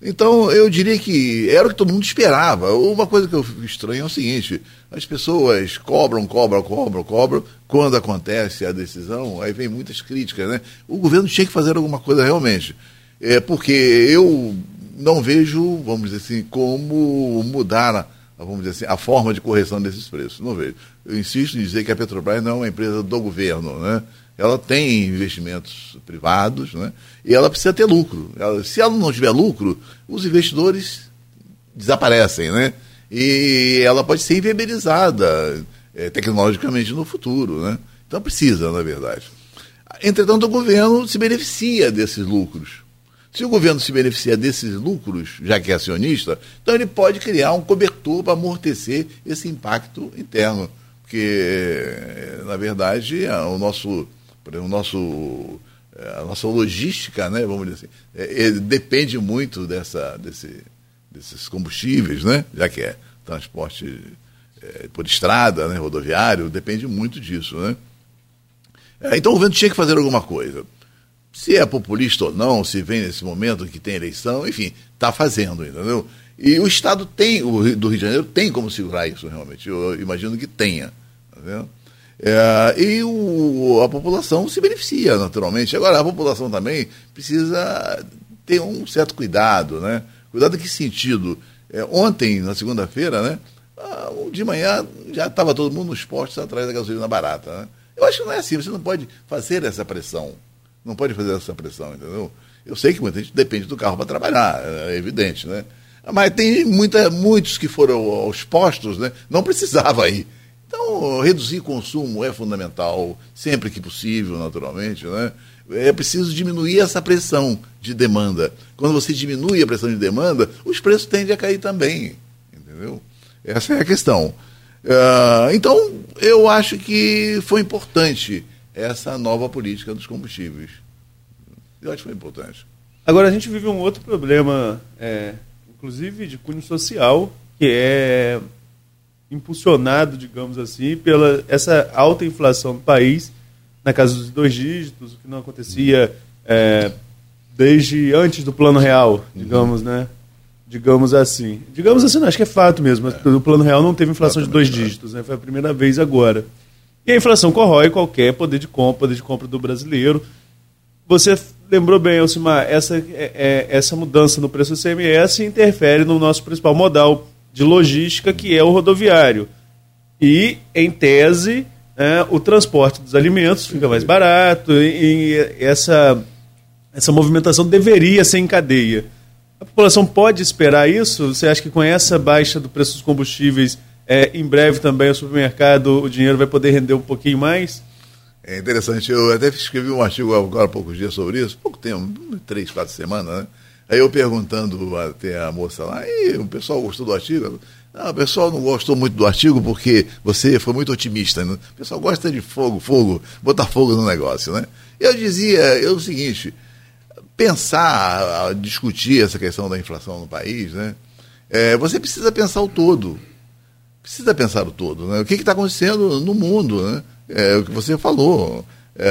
Então, eu diria que era o que todo mundo esperava. Uma coisa que eu estranho é o seguinte: as pessoas cobram, cobram, cobram, cobram. Quando acontece a decisão, aí vem muitas críticas, né? O governo tinha que fazer alguma coisa realmente. É porque eu não vejo, vamos dizer assim, como mudar a, vamos dizer assim, a forma de correção desses preços. Não vejo. Eu insisto em dizer que a Petrobras não é uma empresa do governo, né? ela tem investimentos privados, né? e ela precisa ter lucro. Ela, se ela não tiver lucro, os investidores desaparecem, né? E ela pode ser inviabilizada é, tecnologicamente no futuro, né? Então precisa, na verdade. Entretanto, o governo se beneficia desses lucros. Se o governo se beneficia desses lucros, já que é acionista, então ele pode criar um cobertor para amortecer esse impacto interno. Porque, na verdade, o nosso o nosso é, a nossa logística, né, vamos dizer assim, é, depende muito dessa, desse, desses combustíveis, né, já que é transporte por estrada, né, rodoviário, depende muito disso. Né. Então o governo tinha que fazer alguma coisa. Se é populista ou não, se vem nesse momento que tem eleição, enfim, está fazendo, entendeu? E o Estado tem, o Rio, do Rio de Janeiro tem como segurar isso realmente, eu imagino que tenha. Tá? É, e o, a população se beneficia, naturalmente. Agora, a população também precisa ter um certo cuidado, né? Cuidado em que sentido? É, ontem, na segunda-feira, né? Ah, de manhã já estava todo mundo nos postos atrás da gasolina barata, né? Eu acho que não é assim, você não pode fazer essa pressão. Não pode fazer essa pressão, entendeu? Eu sei que muita gente depende do carro para trabalhar, é evidente, né? Mas tem muita, muitos que foram aos postos, né? Não precisava ir. Então, reduzir consumo é fundamental, sempre que possível, naturalmente, né? É preciso diminuir essa pressão de demanda. Quando você diminui a pressão de demanda, os preços tendem a cair também. Entendeu? Essa é a questão. Uh, então, eu acho que foi importante essa nova política dos combustíveis. Eu acho que foi importante. Agora, a gente vive um outro problema, é, inclusive de cunho social, que é impulsionado, digamos assim, pela essa alta inflação no país, na casa dos dois dígitos, o que não acontecia é, desde antes do Plano Real, digamos, né? Digamos assim. Digamos assim, não, acho que é fato mesmo. É. O Plano Real não teve inflação de dois dígitos, né? Foi a primeira vez agora. E a inflação corrói qualquer poder de compra, poder de compra do brasileiro. Você lembrou bem, Elcimar, essa, é, é, essa mudança no preço do CMS interfere no nosso principal modal de logística, que é o rodoviário. E, em tese, é, o transporte dos alimentos fica mais barato e, e essa, essa movimentação deveria ser em cadeia. A população pode esperar isso? Você acha que com essa baixa do preço dos combustíveis, é, em breve também o supermercado, o dinheiro vai poder render um pouquinho mais? É interessante, eu até escrevi um artigo agora há poucos dias sobre isso, pouco tempo, três, quatro semanas, né? Aí eu perguntando até a moça lá, e o pessoal gostou do artigo? Não, o pessoal não gostou muito do artigo porque você foi muito otimista. Né? O pessoal gosta de fogo, fogo, botar fogo no negócio, né? Eu dizia eu, o seguinte, pensar, discutir essa questão da inflação no país, né? É, você precisa pensar o todo. Precisa pensar o todo. Né? O que está acontecendo no mundo? Né? É, o que você falou. É,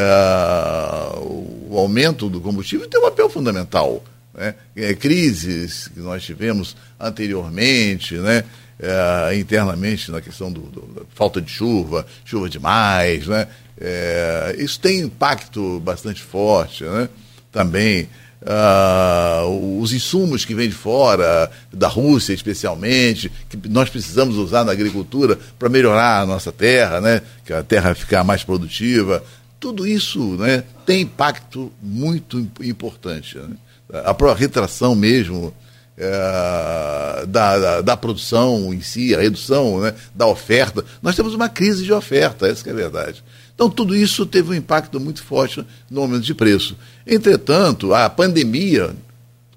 o aumento do combustível tem um papel fundamental. Né? É, crises que nós tivemos anteriormente, né? É, internamente na questão do, do, da falta de chuva, chuva demais, né? É, isso tem impacto bastante forte, né? Também uh, os insumos que vêm de fora, da Rússia especialmente, que nós precisamos usar na agricultura para melhorar a nossa terra, né? Que a terra ficar mais produtiva. Tudo isso, né? Tem impacto muito importante. Né? A retração mesmo é, da, da, da, produção em si, a redução né, da oferta. Nós temos uma crise de oferta, essa é a verdade. Então, tudo isso teve um impacto muito forte no aumento de preço. Entretanto, a pandemia,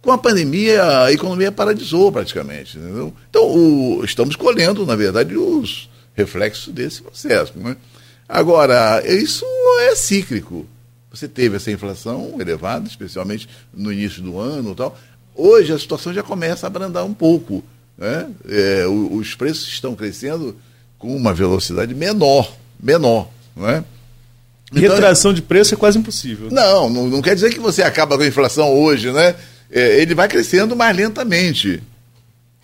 com a pandemia, a economia paralisou praticamente. Entendeu? Então, o, estamos colhendo, na verdade, os reflexos desse processo. Né? Agora, isso é cíclico. Você teve essa inflação elevada, especialmente no início do ano tal. Hoje a situação já começa a abrandar um pouco. Né? É, os preços estão crescendo com uma velocidade menor, menor. Né? Então, Retração de preço é quase impossível. Não, não, não, quer dizer que você acaba com a inflação hoje, né? É, ele vai crescendo mais lentamente.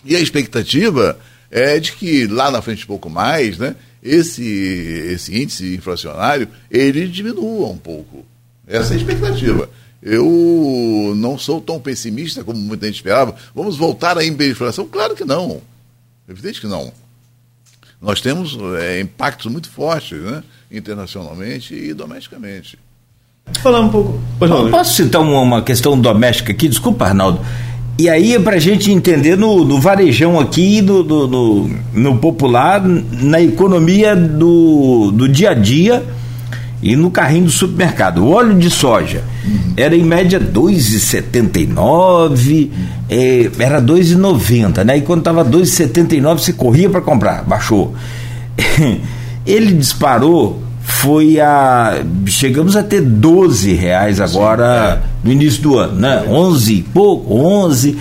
E a expectativa é de que lá na frente um pouco mais, né? Esse, esse índice inflacionário, ele diminua um pouco. Essa é a expectativa. Eu não sou tão pessimista como muita gente esperava. Vamos voltar à hiperinflação? Claro que não. Evidente que não. Nós temos é, impactos muito fortes, né? Internacionalmente e domesticamente. Falar um pouco. Posso citar uma, uma, questão doméstica aqui? Desculpa, Arnaldo. E aí, é para a gente entender no, no varejão aqui, no, no, no, no popular, na economia do, do dia a dia e no carrinho do supermercado. O óleo de soja uhum. era em média 2,79, é, era 2,90, né? E quando estava 2,79 você corria para comprar, baixou. Ele disparou, foi a. Chegamos a ter 12 reais agora Sim, é. no início do ano, né? 11 pouco, 11.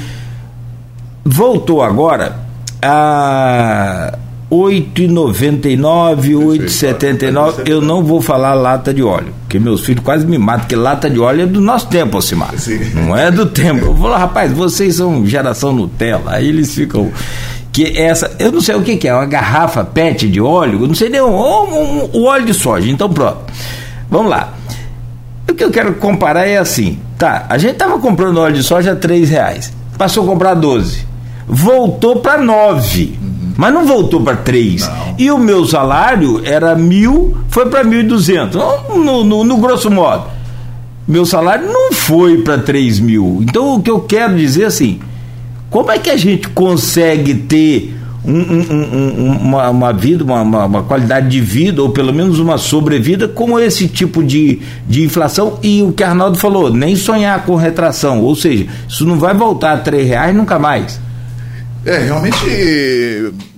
Voltou agora a 8,99, 8,79. Eu não vou falar lata de óleo, porque meus filhos quase me matam, porque lata de óleo é do nosso tempo, Alcimar. Não é do tempo. Eu falar, rapaz, vocês são geração Nutella. Aí eles ficam. Que essa, eu não sei o que, que é, uma garrafa PET de óleo, eu não sei nem o um, um, um, óleo de soja. Então, pronto. Vamos lá. O que eu quero comparar é assim: tá, a gente tava comprando óleo de soja a 3 reais, passou a comprar 12, voltou para 9 mas não voltou para três. E o meu salário era mil, foi para mil e duzentos. No, no, no, grosso modo. Meu salário não foi para três mil. Então o que eu quero dizer assim, como é que a gente consegue ter um, um, uma, uma, vida, uma, uma, qualidade de vida, ou pelo menos uma sobrevida, com esse tipo de, de inflação. E o que Arnaldo falou, nem sonhar com retração. Ou seja, isso não vai voltar a três reais nunca mais. É, realmente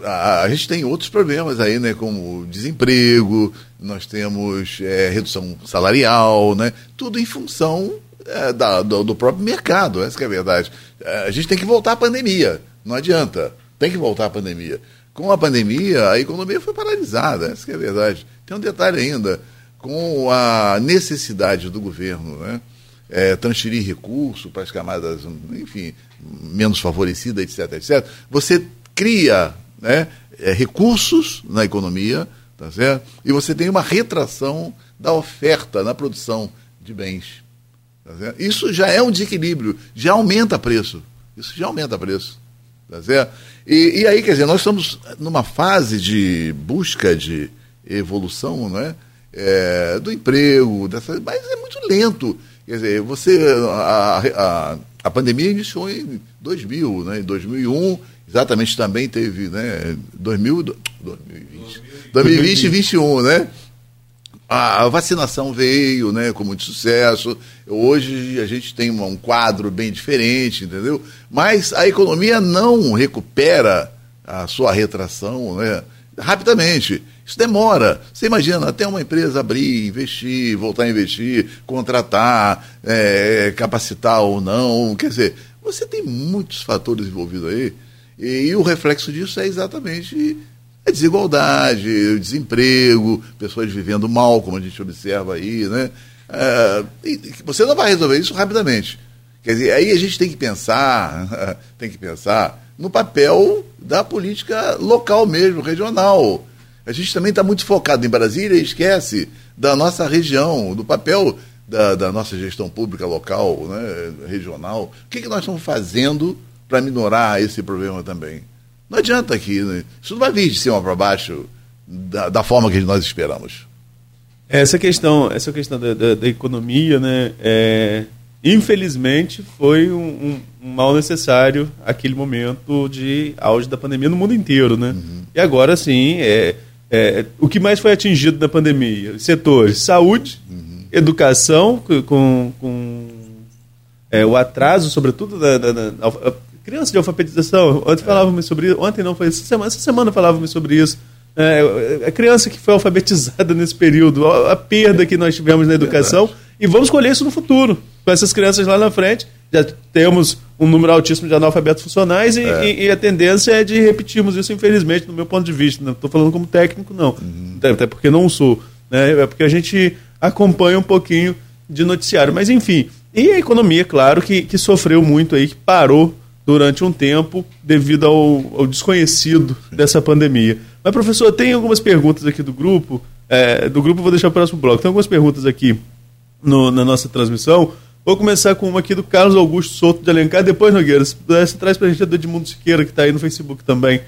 a, a, gente tem outros problemas aí, né? Como desemprego, nós temos é, redução salarial, né? Tudo em função é, da, do, do, próprio mercado, essa é a verdade. É, a gente tem que voltar à pandemia, não adianta. Tem que voltar à pandemia. Com a pandemia, a economia foi paralisada, essa é a verdade. Tem um detalhe ainda, com a necessidade do governo, né? É, transferir recurso para as camadas, enfim, menos favorecidas, etc, etc, você cria né, é, recursos na economia, tá certo? E você tem uma retração da oferta na produção de bens. Tá Isso já é um desequilíbrio, já aumenta preço. Isso já aumenta preço. Tá certo? E, e aí, quer dizer, nós estamos numa fase de busca de evolução, não é? é do emprego, dessa, mas é muito lento. Quer dizer, você. A, a, a pandemia iniciou em 2000, né? em 2001, exatamente também teve, né? 2000, 2020, 2020 e 2021, né? A vacinação veio, né, com muito sucesso. Hoje a gente tem um quadro bem diferente, entendeu? Mas a economia não recupera a sua retração, né, rapidamente. Isso demora. Você imagina, até uma empresa abrir, investir, voltar a investir, contratar, é, capacitar ou não. Quer dizer, você tem muitos fatores envolvidos aí. E, e o reflexo disso é exatamente a desigualdade, desemprego, pessoas vivendo mal, como a gente observa aí, né? É, você não vai resolver isso rapidamente. Quer dizer, aí a gente tem que pensar, tem que pensar no papel da política local mesmo, regional. A gente também está muito focado em Brasília e esquece da nossa região, do papel da, da nossa gestão pública local, né, regional. O que, que nós estamos fazendo para minorar esse problema também? Não adianta aqui, né? isso não vai vir de cima para baixo da, da, forma que nós esperamos. Essa questão, essa questão da, da, da economia, né, é, infelizmente foi um, um, mal necessário aquele momento de auge da pandemia no mundo inteiro, né? Uhum. E agora sim, é, é, o que mais foi atingido na pandemia? Setores saúde, uhum. educação, com, com é, o atraso, sobretudo, da, da, da, criança de alfabetização. Ontem é. falávamos sobre isso, ontem não foi essa semana, essa semana falávamos sobre isso. É, a criança que foi alfabetizada nesse período, a, a perda que nós tivemos na educação, Verdade. e vamos colher isso no futuro. Com essas crianças lá na frente, já temos um número altíssimo de analfabetos funcionais e, é. e, e, a tendência é de repetirmos isso, infelizmente, no meu ponto de vista. Não estou falando como técnico, não. Uhum. Até porque não sou. Né? É porque a gente acompanha um pouquinho de noticiário. Mas, enfim. E a economia, claro, que, que sofreu muito aí, que parou durante um tempo devido ao, ao desconhecido dessa pandemia. Mas, professor, tem algumas perguntas aqui do grupo. É, do grupo vou deixar para o próximo bloco. Tem algumas perguntas aqui no, na nossa transmissão. Vou começar com uma aqui do Carlos Augusto Souto de Alencar. Depois, Nogueira, se traz para a gente a do Edmundo Siqueira, que está aí no Facebook também.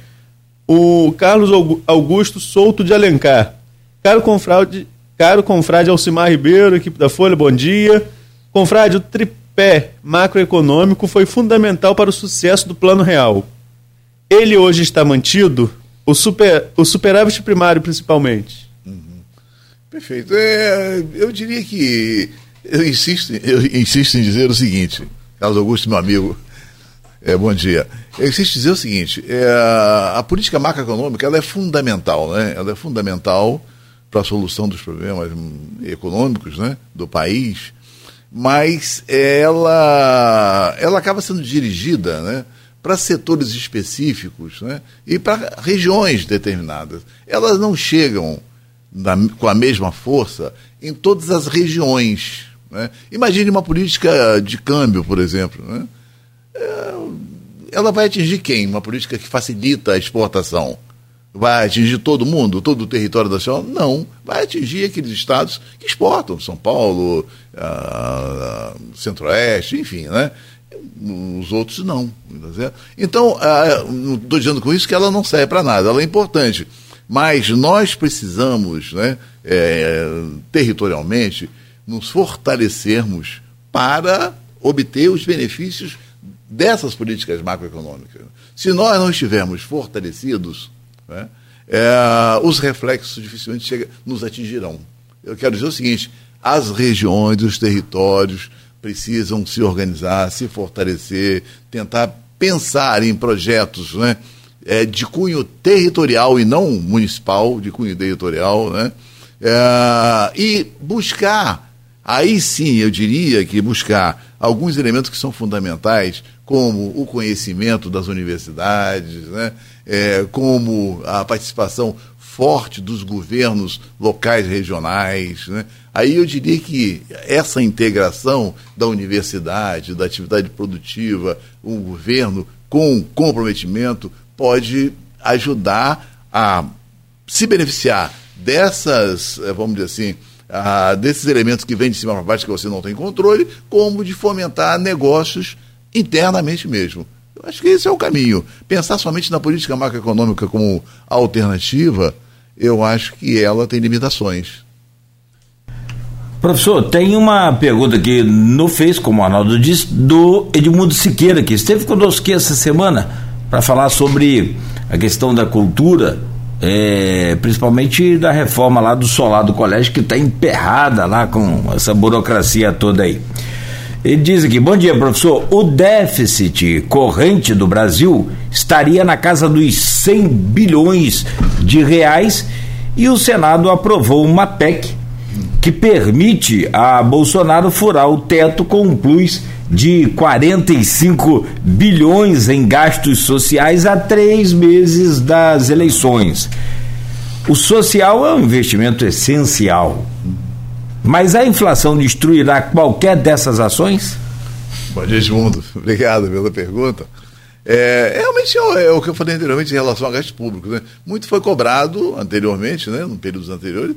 O Carlos Augusto Souto de Alencar. Caro confrade, caro confrade Alcimar Ribeiro, equipe da Folha, bom dia. Confrade, o tripé macroeconômico foi fundamental para o sucesso do Plano Real. Ele hoje está mantido? O, super, o superávit primário, principalmente? Uhum. Perfeito. É, eu diria que eu insisto, eu insisto em dizer o seguinte, Carlos Augusto, meu amigo, é, bom dia. Eu insisto em dizer o seguinte, é, a política macroeconômica ela é fundamental, né? Ela é fundamental para a solução dos problemas econômicos né, do país, mas ela, ela acaba sendo dirigida né, para setores específicos né, e para regiões determinadas. Elas não chegam na, com a mesma força em todas as regiões. Né? Imagine uma política de câmbio, por exemplo. Né? É, ela vai atingir quem? Uma política que facilita a exportação. Vai atingir todo mundo, todo o território nacional? Não. Vai atingir aqueles estados que exportam, São Paulo, Centro-Oeste, enfim, né? Os outros não. Tá então, estou dizendo com isso que ela não serve para nada, ela é importante. Mas nós precisamos, né, é, territorialmente, nos fortalecermos para obter os benefícios dessas políticas macroeconômicas. Se nós não estivermos fortalecidos, né, é, os reflexos dificilmente chega, nos atingirão. Eu quero dizer o seguinte: as regiões, os territórios precisam se organizar, se fortalecer, tentar pensar em projetos né, é, de cunho territorial e não municipal, de cunho territorial, né, é, e buscar, aí sim eu diria que buscar alguns elementos que são fundamentais, como o conhecimento das universidades, né, é, como a participação forte dos governos locais regionais. Né? Aí eu diria que essa integração da universidade, da atividade produtiva, o governo com comprometimento pode ajudar a se beneficiar dessas, eh, vamos dizer assim, ah, desses elementos que vêm de cima para baixo que você não tem controle, como de fomentar negócios internamente mesmo. Eu acho que esse é o caminho. Pensar somente na política macroeconômica como alternativa, eu acho que ela tem limitações. Professor, tem uma pergunta aqui no Face, como o Arnaldo disse, do Edmundo Siqueira, que esteve conosco essa semana para falar sobre a questão da cultura, é, principalmente da reforma lá do solar do colégio, que está emperrada lá com essa burocracia toda aí. Ele diz aqui: Bom dia, professor. O déficit corrente do Brasil estaria na casa dos 100 bilhões de reais e o Senado aprovou uma PEC que permite a Bolsonaro furar o teto com um plus de 45 bilhões em gastos sociais a três meses das eleições. O social é um investimento essencial mas a inflação destruirá qualquer dessas ações? Bom dia, Edmundo. Obrigado pela pergunta. É, realmente é, é, o que eu falei anteriormente em relação a gastos públicos. Né? Muito foi cobrado anteriormente, né, no períodos anteriores,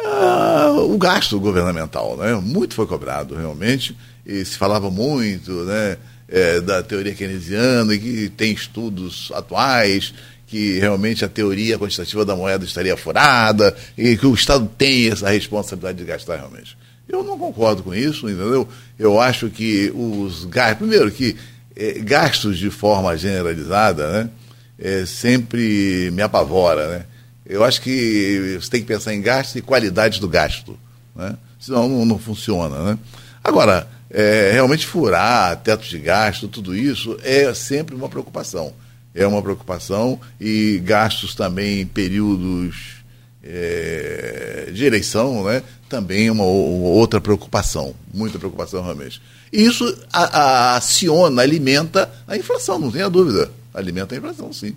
uh, o gasto governamental. Né? Muito foi cobrado, realmente. E se falava muito né, é, da teoria keynesiana, e que tem estudos atuais que realmente a teoria quantitativa da moeda estaria furada e que o Estado tem essa responsabilidade de gastar realmente. Eu não concordo com isso, entendeu? Eu acho que os gastos, primeiro que é, gastos de forma generalizada, né, é, sempre me apavora, né? Eu acho que você tem que pensar em gasto e qualidade do gasto, né? Senão não, não funciona, né? Agora, é, realmente furar teto de gasto, tudo isso é sempre uma preocupação é uma preocupação e gastos também em períodos é, de eleição, né, também é uma, uma, outra preocupação, muita preocupação realmente. E isso a, a, aciona, alimenta a inflação, não tenha dúvida. Alimenta a inflação, sim.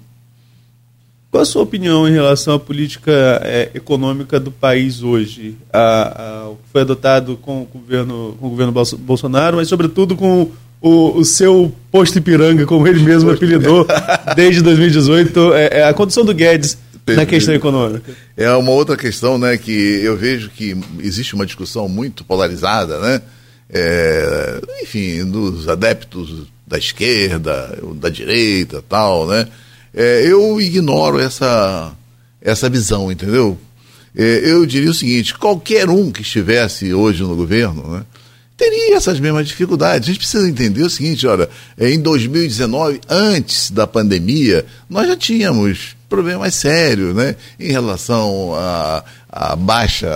Qual a sua opinião em relação à política é, econômica do país hoje? A, a, o que foi adotado com o governo, com o governo Bolsonaro, mas sobretudo com o, o seu posto Ipiranga, como ele mesmo apelidou, desde 2018, é, é a condição do Guedes na questão econômica. É uma outra questão, né, que eu vejo que existe uma discussão muito polarizada, né, é, enfim, dos adeptos da esquerda, da direita, tal, né, é, eu ignoro essa essa visão, entendeu? É, eu diria o seguinte: qualquer um que estivesse hoje no governo, né, teria essas mesmas dificuldades. A gente precisa entender o seguinte, olha, é, em 2019, antes da pandemia, nós já tínhamos problemas sérios, né, em relação à, à baixa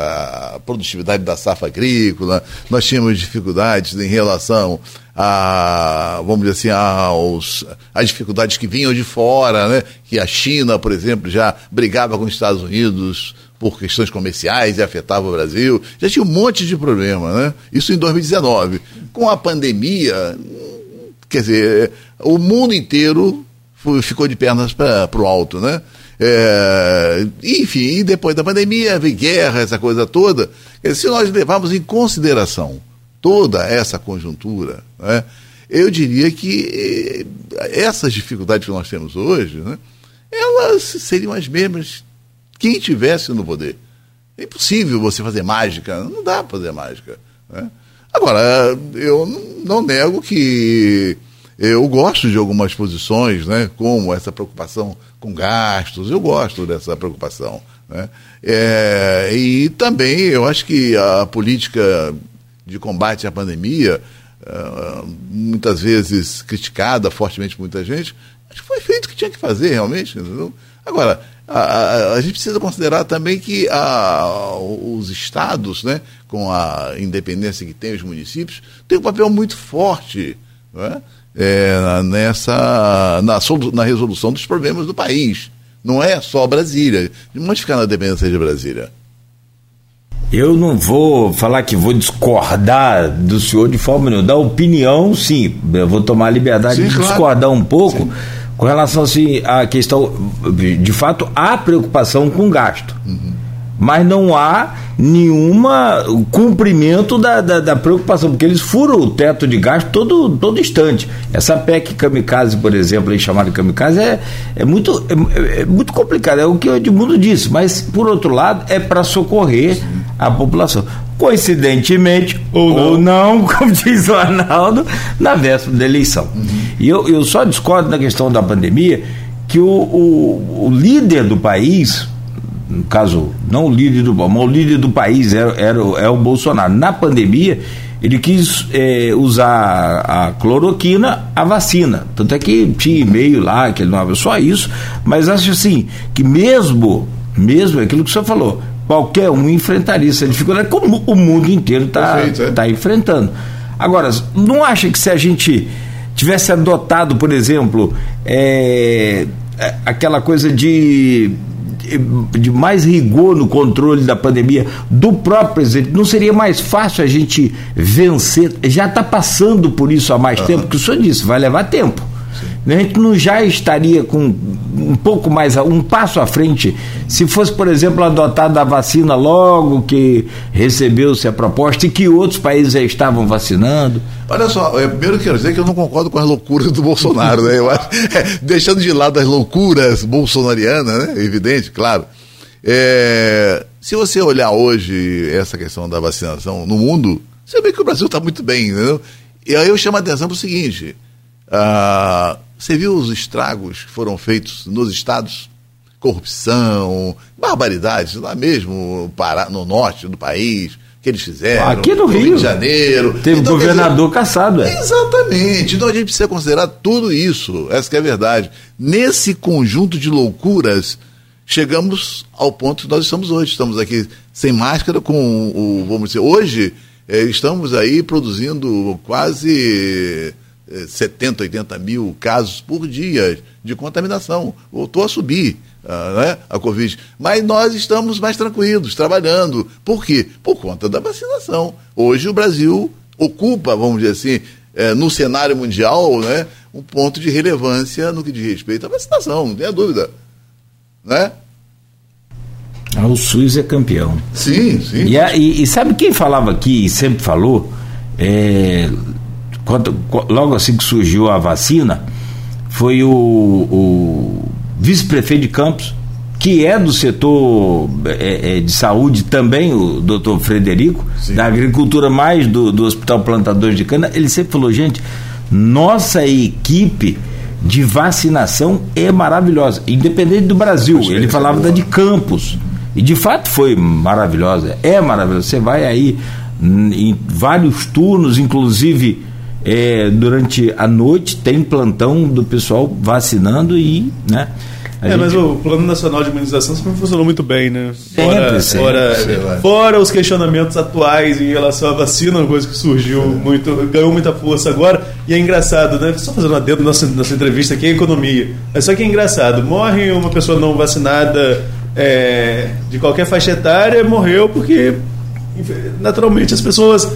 produtividade da safra agrícola, nós tínhamos dificuldades em relação a, vamos dizer assim, aos, as dificuldades que vinham de fora, né, que a China, por exemplo, já brigava com os Estados Unidos por questões comerciais e afetava o Brasil. Já tinha um monte de problema, né? Isso em 2019. Com a pandemia, quer dizer, o mundo inteiro foi, ficou de pernas para o alto, né? É, enfim, depois da pandemia, veio guerra, essa coisa toda. Dizer, se nós levarmos em consideração toda essa conjuntura, né, eu diria que eh, essas dificuldades que nós temos hoje, né, elas seriam as mesmas quem tivesse no poder. É impossível você fazer mágica, não dá para fazer mágica. Né? Agora, eu não nego que eu gosto de algumas posições, né, como essa preocupação com gastos, eu gosto dessa preocupação. Né? É, e também eu acho que a política de combate à pandemia, uh, muitas vezes criticada fortemente por muita gente, Acho que foi feito o que tinha que fazer, realmente. Entendeu? Agora, a, a, a, gente precisa considerar também que a, os estados, né, com a independência que tem os municípios, têm um papel muito forte é? É, nessa, na, na resolução dos problemas do país. Não é só Brasília. Vamos ficar na dependência de Brasília. Eu não vou falar que vou discordar do senhor de forma nenhuma. Da opinião, sim. Eu vou tomar a liberdade sim, de claro. discordar um pouco sim. Com relação assim, à questão. De fato, há preocupação com gasto. Uhum. Mas não há nenhuma cumprimento da, da, da, preocupação, porque eles furam o teto de gasto todo, todo instante. Essa PEC kamikaze, por exemplo, aí chamada kamikaze, é, é, muito, é, é muito complicado, é o que o Edmundo disse, mas por outro lado é para socorrer. A população. Coincidentemente, ou não. ou não, como diz o Arnaldo, na véspera da eleição. Uhum. E eu, eu só discordo na questão da pandemia que o, o, o líder do país, no caso, não o líder do mas o líder do país era, era, é o Bolsonaro. Na pandemia, ele quis é, usar a cloroquina, a vacina. Tanto é que tinha e-mail lá, que ele não só isso, mas acho assim, que mesmo, mesmo aquilo que o senhor falou, qualquer um enfrentaria essa dificuldade, como o mundo inteiro está é. tá enfrentando. Agora, não acha que se a gente tivesse adotado, por exemplo, é, é aquela coisa de de mais rigor no controle da pandemia do próprio presidente, não seria mais fácil a gente vencer? Já está passando por isso há mais uhum. tempo, que o senhor disse, vai levar tempo. A gente não já estaria com um pouco mais, um passo à frente, se fosse, por exemplo, adotada a vacina logo que recebeu-se a proposta e que outros países já estavam vacinando? Olha só, eu primeiro quero dizer que eu não concordo com as loucuras do Bolsonaro, né? Eu acho, é, deixando de lado as loucuras bolsonarianas, né? Evidente, claro. É, se você olhar hoje essa questão da vacinação no mundo, você vê que o Brasil está muito bem, entendeu? E aí eu chamo a atenção para o seguinte: ah, você viu os estragos que foram feitos nos estados? Corrupção, barbaridades, lá mesmo no norte do país, que eles fizeram. Aqui no, no Rio, Rio de Janeiro. Teve então, governador dizer, caçado. É. Exatamente. Então a gente precisa considerar tudo isso. Essa é a verdade. Nesse conjunto de loucuras, chegamos ao ponto que nós estamos hoje. Estamos aqui sem máscara, com o. Vamos dizer, hoje eh, estamos aí produzindo quase 70, 80 mil casos por dia de contaminação. Voltou a subir uh, né, a Covid. Mas nós estamos mais tranquilos, trabalhando. Por quê? Por conta da vacinação. Hoje o Brasil ocupa, vamos dizer assim, é, no cenário mundial, né, um ponto de relevância no que diz respeito à vacinação, não tenha dúvida. Né? Ah, o SUS é campeão. Sim, sim. E, e, e sabe quem falava aqui e sempre falou? É, quando, logo assim que surgiu a vacina, foi o, o vice-prefeito de Campos, que é do setor é, é, de saúde também, o doutor Frederico, Sim. da agricultura mais do, do Hospital Plantadores de Cana, ele sempre falou, gente, nossa equipe de vacinação é maravilhosa, independente do Brasil. Ele falava da de Campos. E de fato foi maravilhosa, é maravilhosa. Você vai aí em vários turnos, inclusive é, durante a noite tem plantão do pessoal vacinando e, né? É, gente... mas o Plano Nacional de Imunização sempre funcionou muito bem, né? Fora, sempre, fora, sempre. fora os questionamentos atuais em relação à vacina, uma coisa que surgiu muito, ganhou muita força agora. E é engraçado, né? Só fazendo da nossa, nossa entrevista aqui, é economia. É só que é engraçado. Morre uma pessoa não vacinada é, de qualquer faixa etária, morreu porque naturalmente as pessoas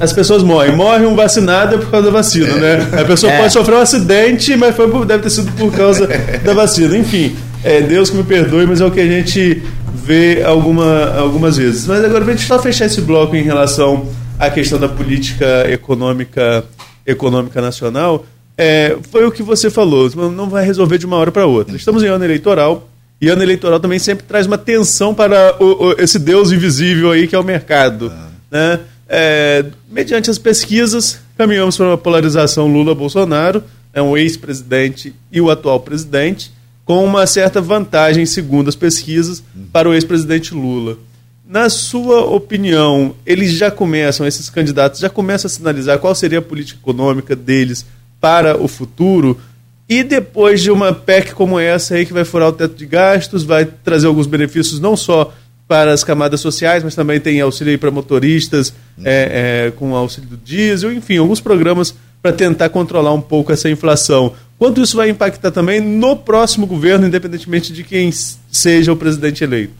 as pessoas morrem. Morre um vacinado por causa da vacina, né? A pessoa é. pode sofrer um acidente, mas foi por, deve ter sido por causa da vacina. Enfim, é Deus que me perdoe, mas é o que a gente vê alguma, algumas vezes. Mas agora, para a gente só fechar esse bloco em relação à questão da política econômica, econômica nacional, é, foi o que você falou. Não vai resolver de uma hora para outra. Estamos em ano eleitoral. E ano eleitoral também sempre traz uma tensão para o, o, esse Deus invisível aí que é o mercado. Ah. Né? É, mediante as pesquisas, caminhamos para uma polarização Lula-Bolsonaro, é um ex-presidente e o atual presidente, com uma certa vantagem, segundo as pesquisas, para o ex-presidente Lula. Na sua opinião, eles já começam, esses candidatos já começam a sinalizar qual seria a política econômica deles para o futuro? E depois de uma PEC como essa aí, que vai furar o teto de gastos, vai trazer alguns benefícios não só para as camadas sociais, mas também tem auxílio para motoristas uhum. é, é, com auxílio do diesel, enfim, alguns programas para tentar controlar um pouco essa inflação. Quanto isso vai impactar também no próximo governo, independentemente de quem seja o presidente eleito?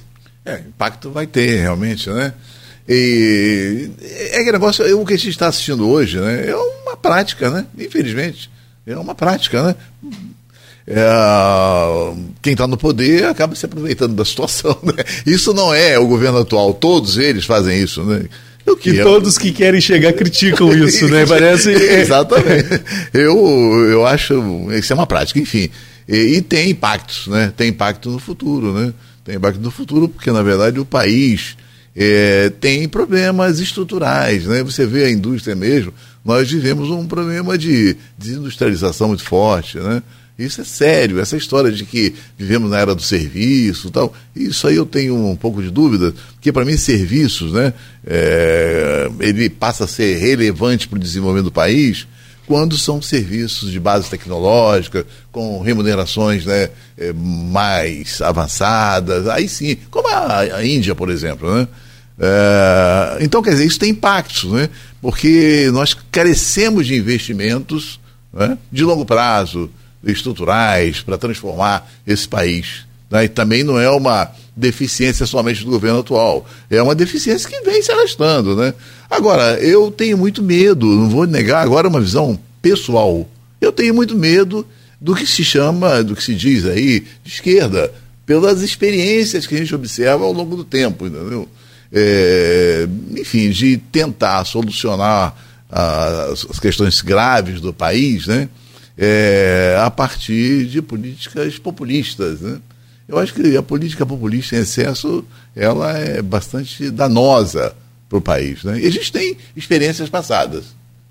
É, impacto vai ter, realmente, né? E é que negócio, o que a gente está assistindo hoje, né? É uma prática, né? Infelizmente. É uma prática, né? É, quem está no poder acaba se aproveitando da situação. Né? Isso não é o governo atual, todos eles fazem isso. Né? O que e todos eu... que querem chegar criticam isso, né? Parece. Exatamente. Eu, eu acho isso é uma prática, enfim. E, e, tem impactos, né? Tem impacto no futuro, né? Tem impacto no futuro, porque na verdade o país é, tem problemas estruturais, né? Você vê a indústria mesmo, nós vivemos um problema de desindustrialização muito forte, né? Isso é sério, essa história de que vivemos na era do serviço tal, isso aí eu tenho um pouco de dúvida, porque para mim serviços, né, é, ele passa a ser relevante para o desenvolvimento do país quando são serviços de base tecnológica, com remunerações né, é, mais avançadas, aí sim, como a, a Índia, por exemplo, né? É, então, quer dizer, isso tem impactos, né? porque nós carecemos de investimentos né, de longo prazo, estruturais para transformar esse país. Né? E também não é uma deficiência somente do governo atual, é uma deficiência que vem se arrastando. Né? Agora, eu tenho muito medo, não vou negar agora uma visão pessoal, eu tenho muito medo do que se chama, do que se diz aí, de esquerda, pelas experiências que a gente observa ao longo do tempo, entendeu? É, enfim, de tentar solucionar as, questões graves do país, né? É, a partir de políticas populistas. Né? Eu acho que a política populista em excesso ela é bastante danosa para o país. Né? E a gente tem experiências passadas,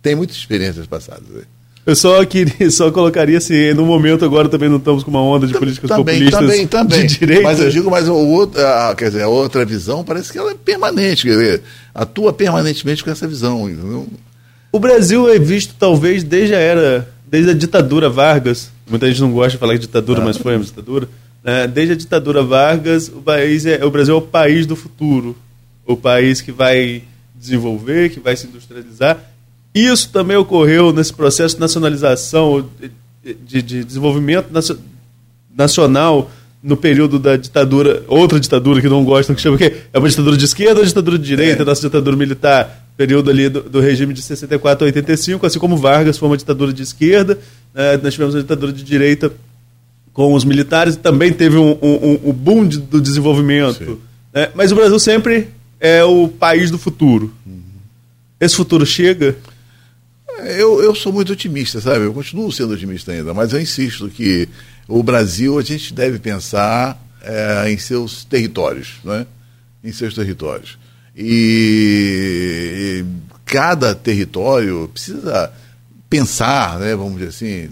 tem muitas experiências passadas. Né? Eu só queria, só colocaria se no momento agora também não estamos com uma onda de políticas também, populistas também, também. de direita. Mas eu digo, mas a outra, quer dizer, a outra visão parece que ela é permanente, quer dizer, atua permanentemente com essa visão. Entendeu? O Brasil é visto talvez desde a era desde a ditadura Vargas, muita gente não gosta de falar de ditadura, ah. mas foi uma ditadura. Né? Desde a ditadura Vargas, o, país é, o Brasil é o país do futuro, o país que vai desenvolver, que vai se industrializar. Isso também ocorreu nesse processo de nacionalização, de, de, de desenvolvimento nacional no período da ditadura, outra ditadura que não gostam, que chama que é uma ditadura de esquerda ou ditadura de direita, é. nossa ditadura militar, período ali do, do, regime de 64 a 85, assim como Vargas foi uma ditadura de esquerda, né, nós tivemos uma ditadura de direita com os militares, também teve um, um, um boom de, do desenvolvimento. Né, mas o Brasil sempre é o país do futuro. Uhum. Esse futuro chega? Eu, eu sou muito otimista, sabe? Eu continuo sendo otimista ainda, mas eu insisto que o Brasil a gente deve pensar é, em seus territórios, né? em seus territórios. E, cada território precisa pensar, né, vamos dizer assim,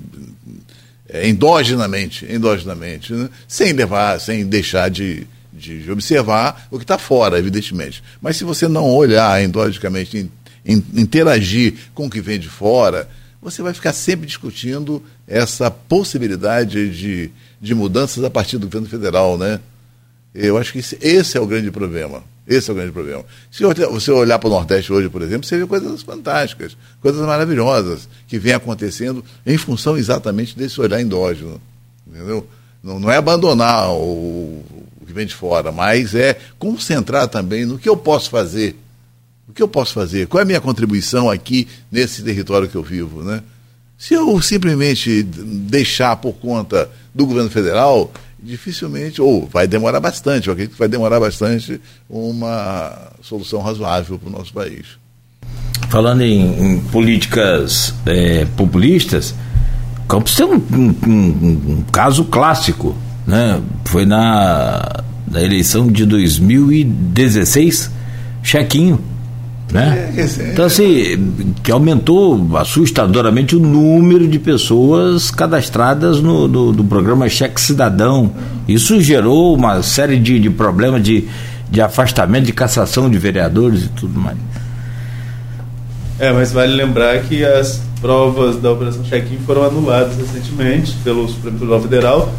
é, endogenamente, endogenamente né? sem levar, sem deixar de, de observar o que está fora, evidentemente. Mas se você não olhar endogenicamente, interagir com o que vem de fora, você vai ficar sempre discutindo essa possibilidade de, de mudanças a partir do governo federal, né? Eu acho que esse, esse é o grande problema. Esse é o grande problema. Se você olhar para o Nordeste hoje, por exemplo, você vê coisas fantásticas, coisas maravilhosas que vêm acontecendo em função exatamente desse olhar endógeno. Entendeu? Não, não é abandonar o, o que vem de fora, mas é concentrar também no que eu posso fazer. O que eu posso fazer? Qual é a minha contribuição aqui nesse território que eu vivo, né? Se eu simplesmente deixar por conta do governo federal, dificilmente, ou vai demorar bastante, eu acredito que vai demorar bastante uma solução razoável para o nosso país. Falando em, em políticas é, populistas, Campos tem um, um, um, caso clássico, né? Foi na, na eleição de 2016, Chequinho né? É, então, assim, que aumentou assustadoramente o número de pessoas cadastradas no, no, no programa Cheque Cidadão. Isso gerou uma série de, de problemas de, de afastamento, de cassação de vereadores e tudo mais. É, mas vale lembrar que as, provas da Operação Check-in foram anuladas recentemente pelo Supremo Tribunal Federal,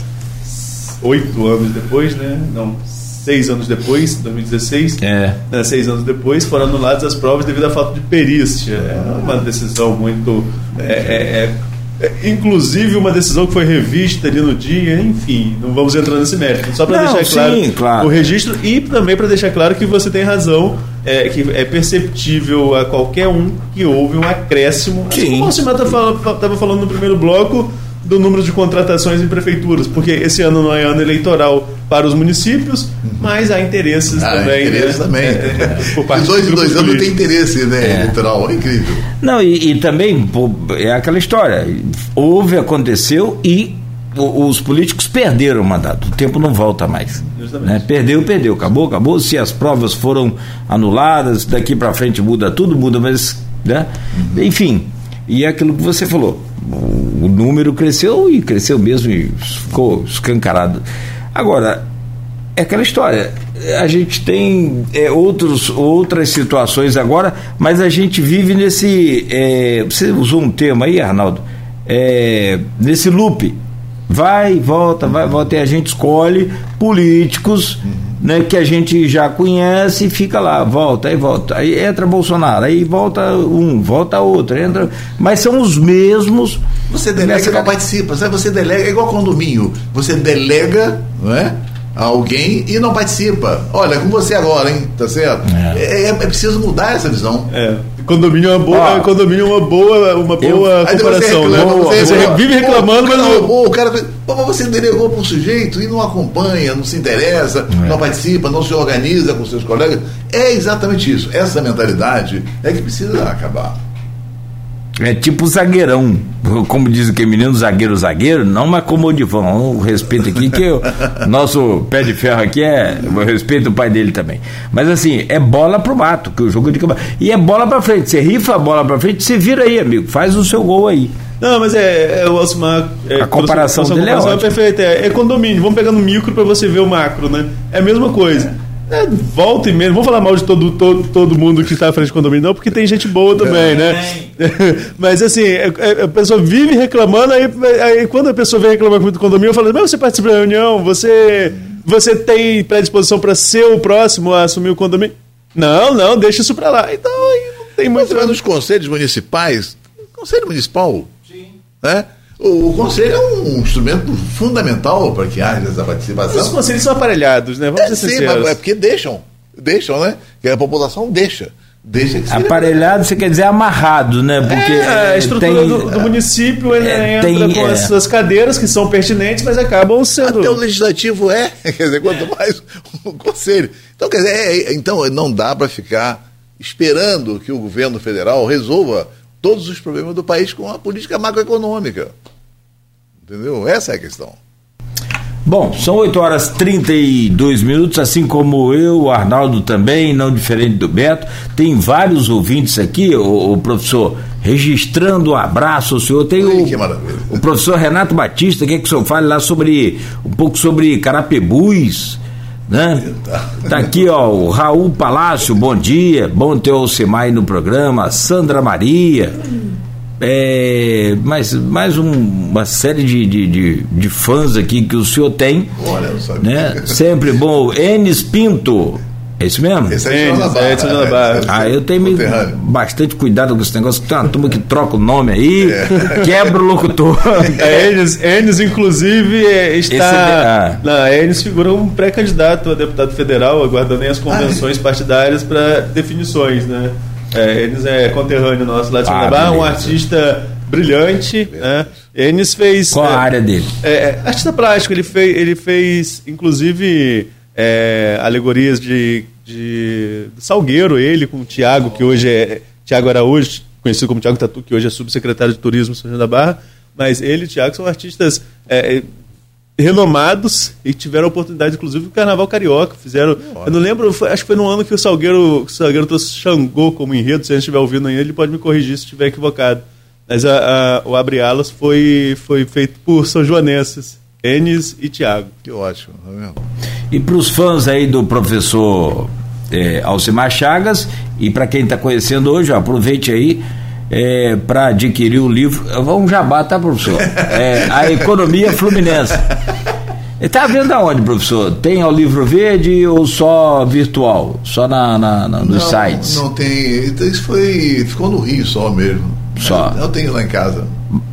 oito anos depois, né? Não, seis anos depois, 2016, É. né, seis anos depois, foram anuladas as provas devido à falta de perícia. É uma decisão muito. é, é, é, é, inclusive uma decisão que foi revista ali no dia, enfim, não vamos entrar nesse mérito. Só para deixar claro, sim, claro. o registro e também para deixar claro que você tem razão, é, que é perceptível a qualquer um que houve um acréscimo. Assim Sim. como o Alcimar estava falando no primeiro bloco do número de contratações em prefeituras, porque esse ano não é ano eleitoral para os municípios, mas há interesses Ah, também. interesse né? também. É, é, por De parte dois de em dois anos tem interesse né, eleitoral. É incrível. Não, e, e também é aquela história. Houve, aconteceu e os políticos perderam o mandato. O tempo não volta mais. Né? Perdeu, perdeu. Acabou, acabou. Se as provas foram anuladas, daqui para frente muda tudo, muda, mas. Né? Enfim, e é aquilo que você falou. O, número cresceu e cresceu mesmo e ficou escancarado. Agora, é aquela história. A gente tem é, outros, outras situações agora, mas a gente vive nesse. é, você usou um termo aí, Arnaldo, é, nesse loop. Vai, volta, vai, volta, e a gente escolhe políticos né, que a gente já conhece e fica lá, volta, aí volta. Aí entra Bolsonaro, aí volta um, volta outro, entra. Mas são os mesmos. Você delega nessa e não participa. Sabe? Você delega, é igual condomínio. Você delega, não é? A alguém e não participa. Olha, é com você agora, hein? Tá certo? É. É, é- é preciso mudar essa visão. É, condomínio é uma boa, Ó, condomínio é uma boa, uma boa depois comparação, né? reclama, Você reclama. vive reclamando, Pô, mas não. o cara. Pô, você delegou para um sujeito e não acompanha, não se interessa, É. não participa, não se organiza com seus colegas. É exatamente isso. Essa mentalidade é que precisa acabar. É tipo zagueirão, como diz que menino, zagueiro, zagueiro, não mas comodivão. Um respeito aqui que o nosso pé de ferro aqui é, eu respeito o pai dele também. Mas assim, é bola pro mato, que o jogo é de campo. E é bola pra frente, você rifa a bola pra frente, você vira aí, amigo, faz o seu gol aí. Não, mas é, é o Alcimar. É, A comparação trouxe- dele é comparação ótima. perfeita. É, é condomínio. Vamos pegar no micro para você ver o macro, né? É a mesma coisa. É, volta e meia. Não vou falar mal de todo, todo, todo mundo que está à frente do condomínio, não, porque tem gente boa também, né? Mas assim, é- é- a pessoa vive reclamando, aí, aí quando a pessoa vem reclamar comigo do condomínio, eu falo, mas você participa da reunião, você, você tem predisposição para ser o próximo a assumir o condomínio? Não, não, deixa isso para lá. Então aí não tem Mas muito. vai nos conselhos municipais, conselho municipal, né? O, o conselho é um instrumento fundamental para que haja essa participação. Os conselhos são aparelhados, né? Vamos É, ser sim, sinceros. mas é porque deixam, deixam, né? Que a população deixa, deixa que se Aparelhado, você quer dizer amarrado, né? Porque É, a eh, estrutura tem- do, do município ele é, entra tem, com é. as suas cadeiras que são pertinentes, mas acabam sendo. Até o legislativo é, quer dizer, quanto mais o conselho. Então, quer dizer, é- é- então não dá para ficar esperando que o governo federal resolva todos os problemas do país com a política macroeconômica. Entendeu? Essa é a questão. Bom, são 8 horas 32 minutos, assim como eu, o Arnaldo também, não diferente do Beto. Tem vários ouvintes aqui, o, o professor, registrando um abraço ao senhor. Tem Ui, o, o professor Renato Batista, quer que o senhor fale lá sobre um pouco sobre Carapebus. Né? Tá aqui, ó, o Raul Palácio, bom dia, bom ter o aí no programa, Sandra Maria, é, mais, mais um- uma série de, de, de, de fãs aqui que o senhor tem, Olha, eu sabia. né? Sempre bom. Enes Pinto, é isso mesmo? Esse é João da é, Edson Barra, da Barra. né? Ah, eu tenho meio- bastante cuidado com esse negócio, que tem uma turma que troca o nome aí, quebra o locutor. É, Enes, Enes, inclusive, é, está. Esse é de- ah. Não, Enes figura um pré-candidato a deputado federal, aguardando aí as convenções partidárias para definições, né? É, Enes é conterrâneo nosso lá de Ah, Barra, um artista brilhante, né? Enes fez. Qual a é, área dele? É, é, artista plástico, ele fez, ele fez inclusive, é, alegorias de, de Salgueiro, ele com o Tiago, que hoje é Tiago Araújo, conhecido como Tiago Tatu, que hoje é subsecretário de Turismo São João da Barra, mas ele e o Tiago são artistas é, renomados e tiveram a oportunidade, inclusive, do Carnaval Carioca. Fizeram. Eu não lembro, foi- acho que foi no ano que o Salgueiro, o Salgueiro trouxe Xangô como enredo. Se a gente estiver ouvindo ainda, ele pode me corrigir se estiver equivocado. Mas a, a- o Abre Alas foi, foi feito por São Joanenses, Enes e Tiago. Que ótimo, tá vendo? E para os fãs aí do professor eh, Alcimar Chagas, e para quem está conhecendo hoje, ó, aproveite aí. é, para adquirir o livro. Vamos jabá, tá, professor? É, a Economia Fluminense. Está vendo aonde, professor? Tem o livro verde ou só virtual? Só na, na, na nos não, sites? Não tem. Então isso foi. Ficou no Rio só mesmo. Só. Eu tenho lá em casa.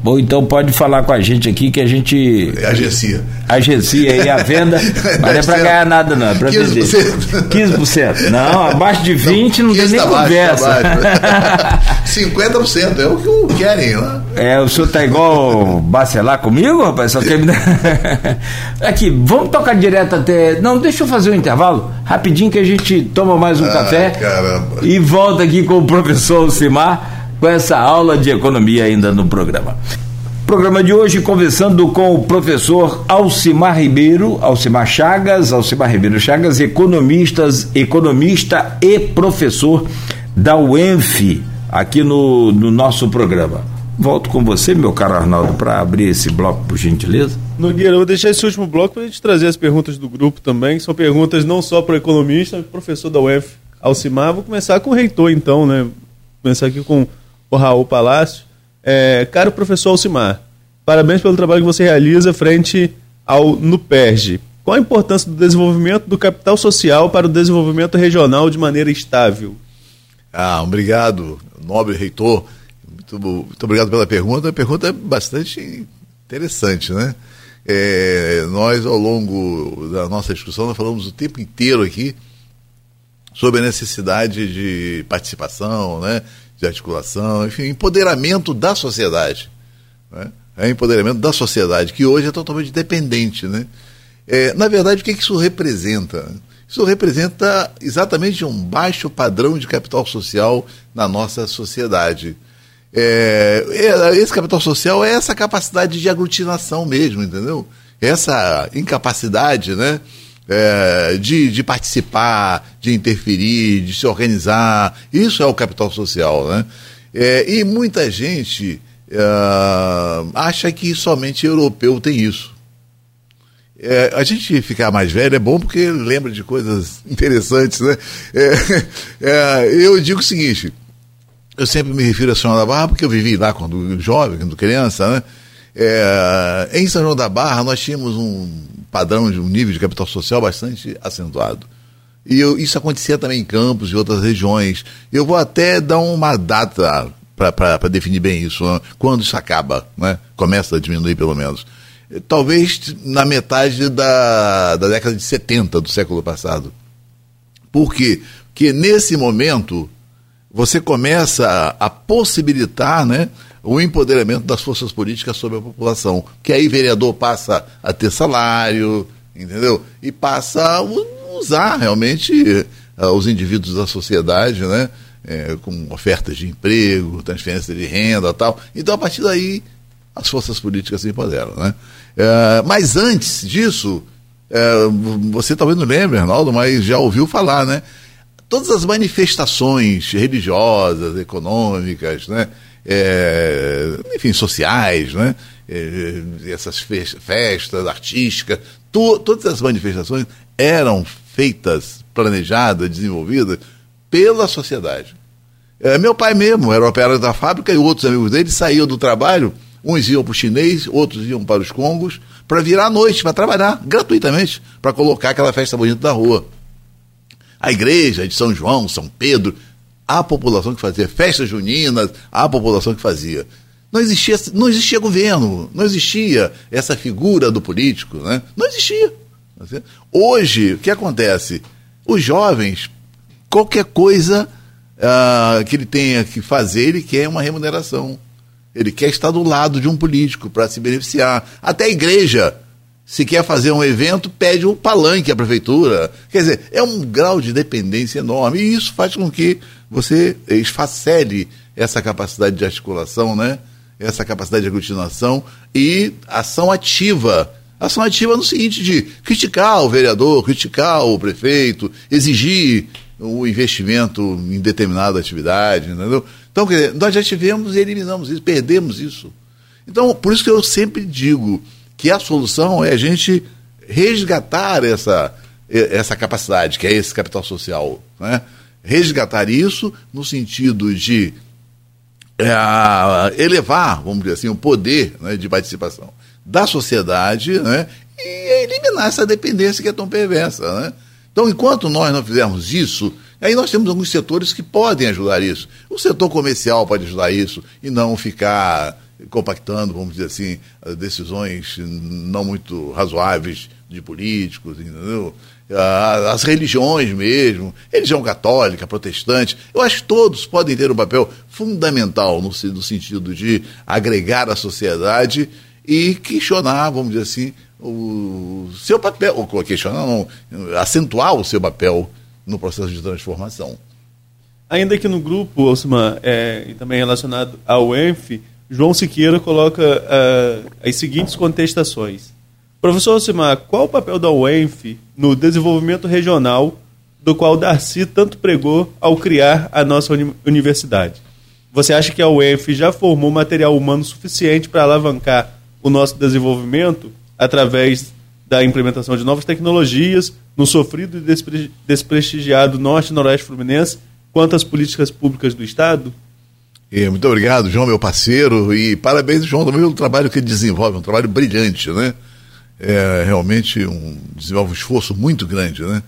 Ou então pode falar com a gente aqui que a gente. Agencia. Agencia aí a venda, mas não é para ganhar nada, não, é para vender. 15%. Não, abaixo de 20% não, não tem nem tá conversa. Baixo, 50% é o que querem lá. É, o senhor tá igual bacelar comigo, rapaz? Só me Aqui, vamos tocar direto até. Não, deixa eu fazer um intervalo, rapidinho que a gente toma mais um ah, café. Caramba. E volta aqui com o professor Simar com essa aula de economia ainda no programa. Programa de hoje conversando com o professor Alcimar Ribeiro, Alcimar Chagas, Alcimar Ribeiro Chagas, economistas, economista e professor da UENF, aqui no, no nosso programa. Volto com você, meu caro Arnaldo, para abrir esse bloco, por gentileza. Nogueira, eu vou deixar esse último bloco para a gente trazer as perguntas do grupo também. São perguntas não só para o economista, professor da UENF, Alcimar. Vou começar com o reitor, então, né? Vou começar aqui com o Raul Palácio. É, caro professor Alcimar, parabéns pelo trabalho que você realiza frente ao NUPERJ. Qual a importância do desenvolvimento do capital social para o desenvolvimento regional de maneira estável? Ah, obrigado, nobre reitor. Muito, muito obrigado pela pergunta. A pergunta é bastante interessante, né? É, nós, ao longo da nossa discussão, nós falamos o tempo inteiro aqui sobre a necessidade de participação, né, de articulação, enfim, empoderamento da sociedade. Né? É empoderamento da sociedade, que hoje é totalmente dependente. Né? É, na verdade, o que, que isso representa? Isso representa exatamente um baixo padrão de capital social na nossa sociedade. É, é, esse capital social é essa capacidade de aglutinação mesmo, entendeu? Essa incapacidade, né? É, de, de participar, de interferir, de se organizar. Isso é o capital social. Né? É, e muita gente é, acha que somente europeu tem isso. É, a gente ficar mais velho é bom porque lembra de coisas interessantes, né? É, é, eu digo o seguinte, eu sempre me refiro a São João da Barra porque eu vivi lá quando jovem, quando criança, né? É, em São João da Barra nós tínhamos um padrão de um nível de capital social bastante acentuado. E eu, isso acontecia também em Campos e outras regiões. Eu vou até dar uma data para definir bem isso, né? quando isso acaba, né? começa a diminuir pelo menos. Talvez na metade da, da década de 70 do século passado. Por quê? Porque nesse momento você começa a, a possibilitar né, o empoderamento das forças políticas sobre a população. Que aí vereador passa a ter salário, entendeu? E passa a usar realmente uh, os indivíduos da sociedade, né? É, com ofertas de emprego, transferência de renda tal. Então, a partir daí, as forças políticas se empoderam. Né? É, mas antes disso, é, você talvez não lembre, Arnaldo, mas já ouviu falar, né? Todas as manifestações religiosas, econômicas, né? É, enfim, sociais, né? É, essas festas artísticas, to, todas as manifestações eram feitas, planejadas, desenvolvidas pela sociedade. É, meu pai mesmo era operário da fábrica e outros amigos dele saíam do trabalho, uns iam para o chinês, outros iam para os congos, para virar à noite, para trabalhar gratuitamente, para colocar aquela festa bonita na rua. A igreja de São João, São Pedro, a população que fazia festas juninas, a população que fazia. Não existia, não existia governo, não existia essa figura do político, né? não existia. Hoje, o que acontece? Os jovens, qualquer coisa uh, que ele tenha que fazer, ele quer uma remuneração. Ele quer estar do lado de um político para se beneficiar. Até a igreja se quer fazer um evento, pede o palanque à prefeitura. Quer dizer, é um grau de dependência enorme. E isso faz com que você esfacele essa capacidade de articulação, né? essa capacidade de aglutinação e ação ativa. Ação ativa no seguinte de criticar o vereador, criticar o prefeito, exigir o investimento em determinada atividade, entendeu? Então, quer dizer, nós já tivemos e eliminamos isso, perdemos isso. Então, por isso que eu sempre digo, que a solução é a gente resgatar essa, essa capacidade, que é esse capital social. Né? Resgatar isso no sentido de é, elevar, vamos dizer assim, o poder né, de participação da sociedade né, e eliminar essa dependência que é tão perversa. Né? Então, enquanto nós não fizermos isso, aí nós temos alguns setores que podem ajudar isso. O setor comercial pode ajudar isso e não ficar compactando, vamos dizer assim, decisões não muito razoáveis de políticos, entendeu? as religiões mesmo, religião católica, protestante, eu acho que todos podem ter um papel fundamental no, no sentido de agregar a sociedade e questionar, vamos dizer assim, o seu papel, ou questionar não, acentuar o seu papel no processo de transformação. Ainda que no grupo, Osman, é, e também relacionado ao ENF, João Siqueira coloca uh, as seguintes contestações. Professor Alcimar, qual o papel da UENF no desenvolvimento regional do qual Darcy tanto pregou ao criar a nossa uni universidade? Você acha que a UENF já formou material humano suficiente para alavancar o nosso desenvolvimento através da implementação de novas tecnologias no sofrido e despre desprestigiado Norte e Noroeste Fluminense quanto às políticas públicas do Estado? Muito obrigado, João, meu parceiro, e parabéns, João, também pelo trabalho que ele desenvolve, um trabalho brilhante, né? é realmente um, desenvolve um esforço muito grande, né?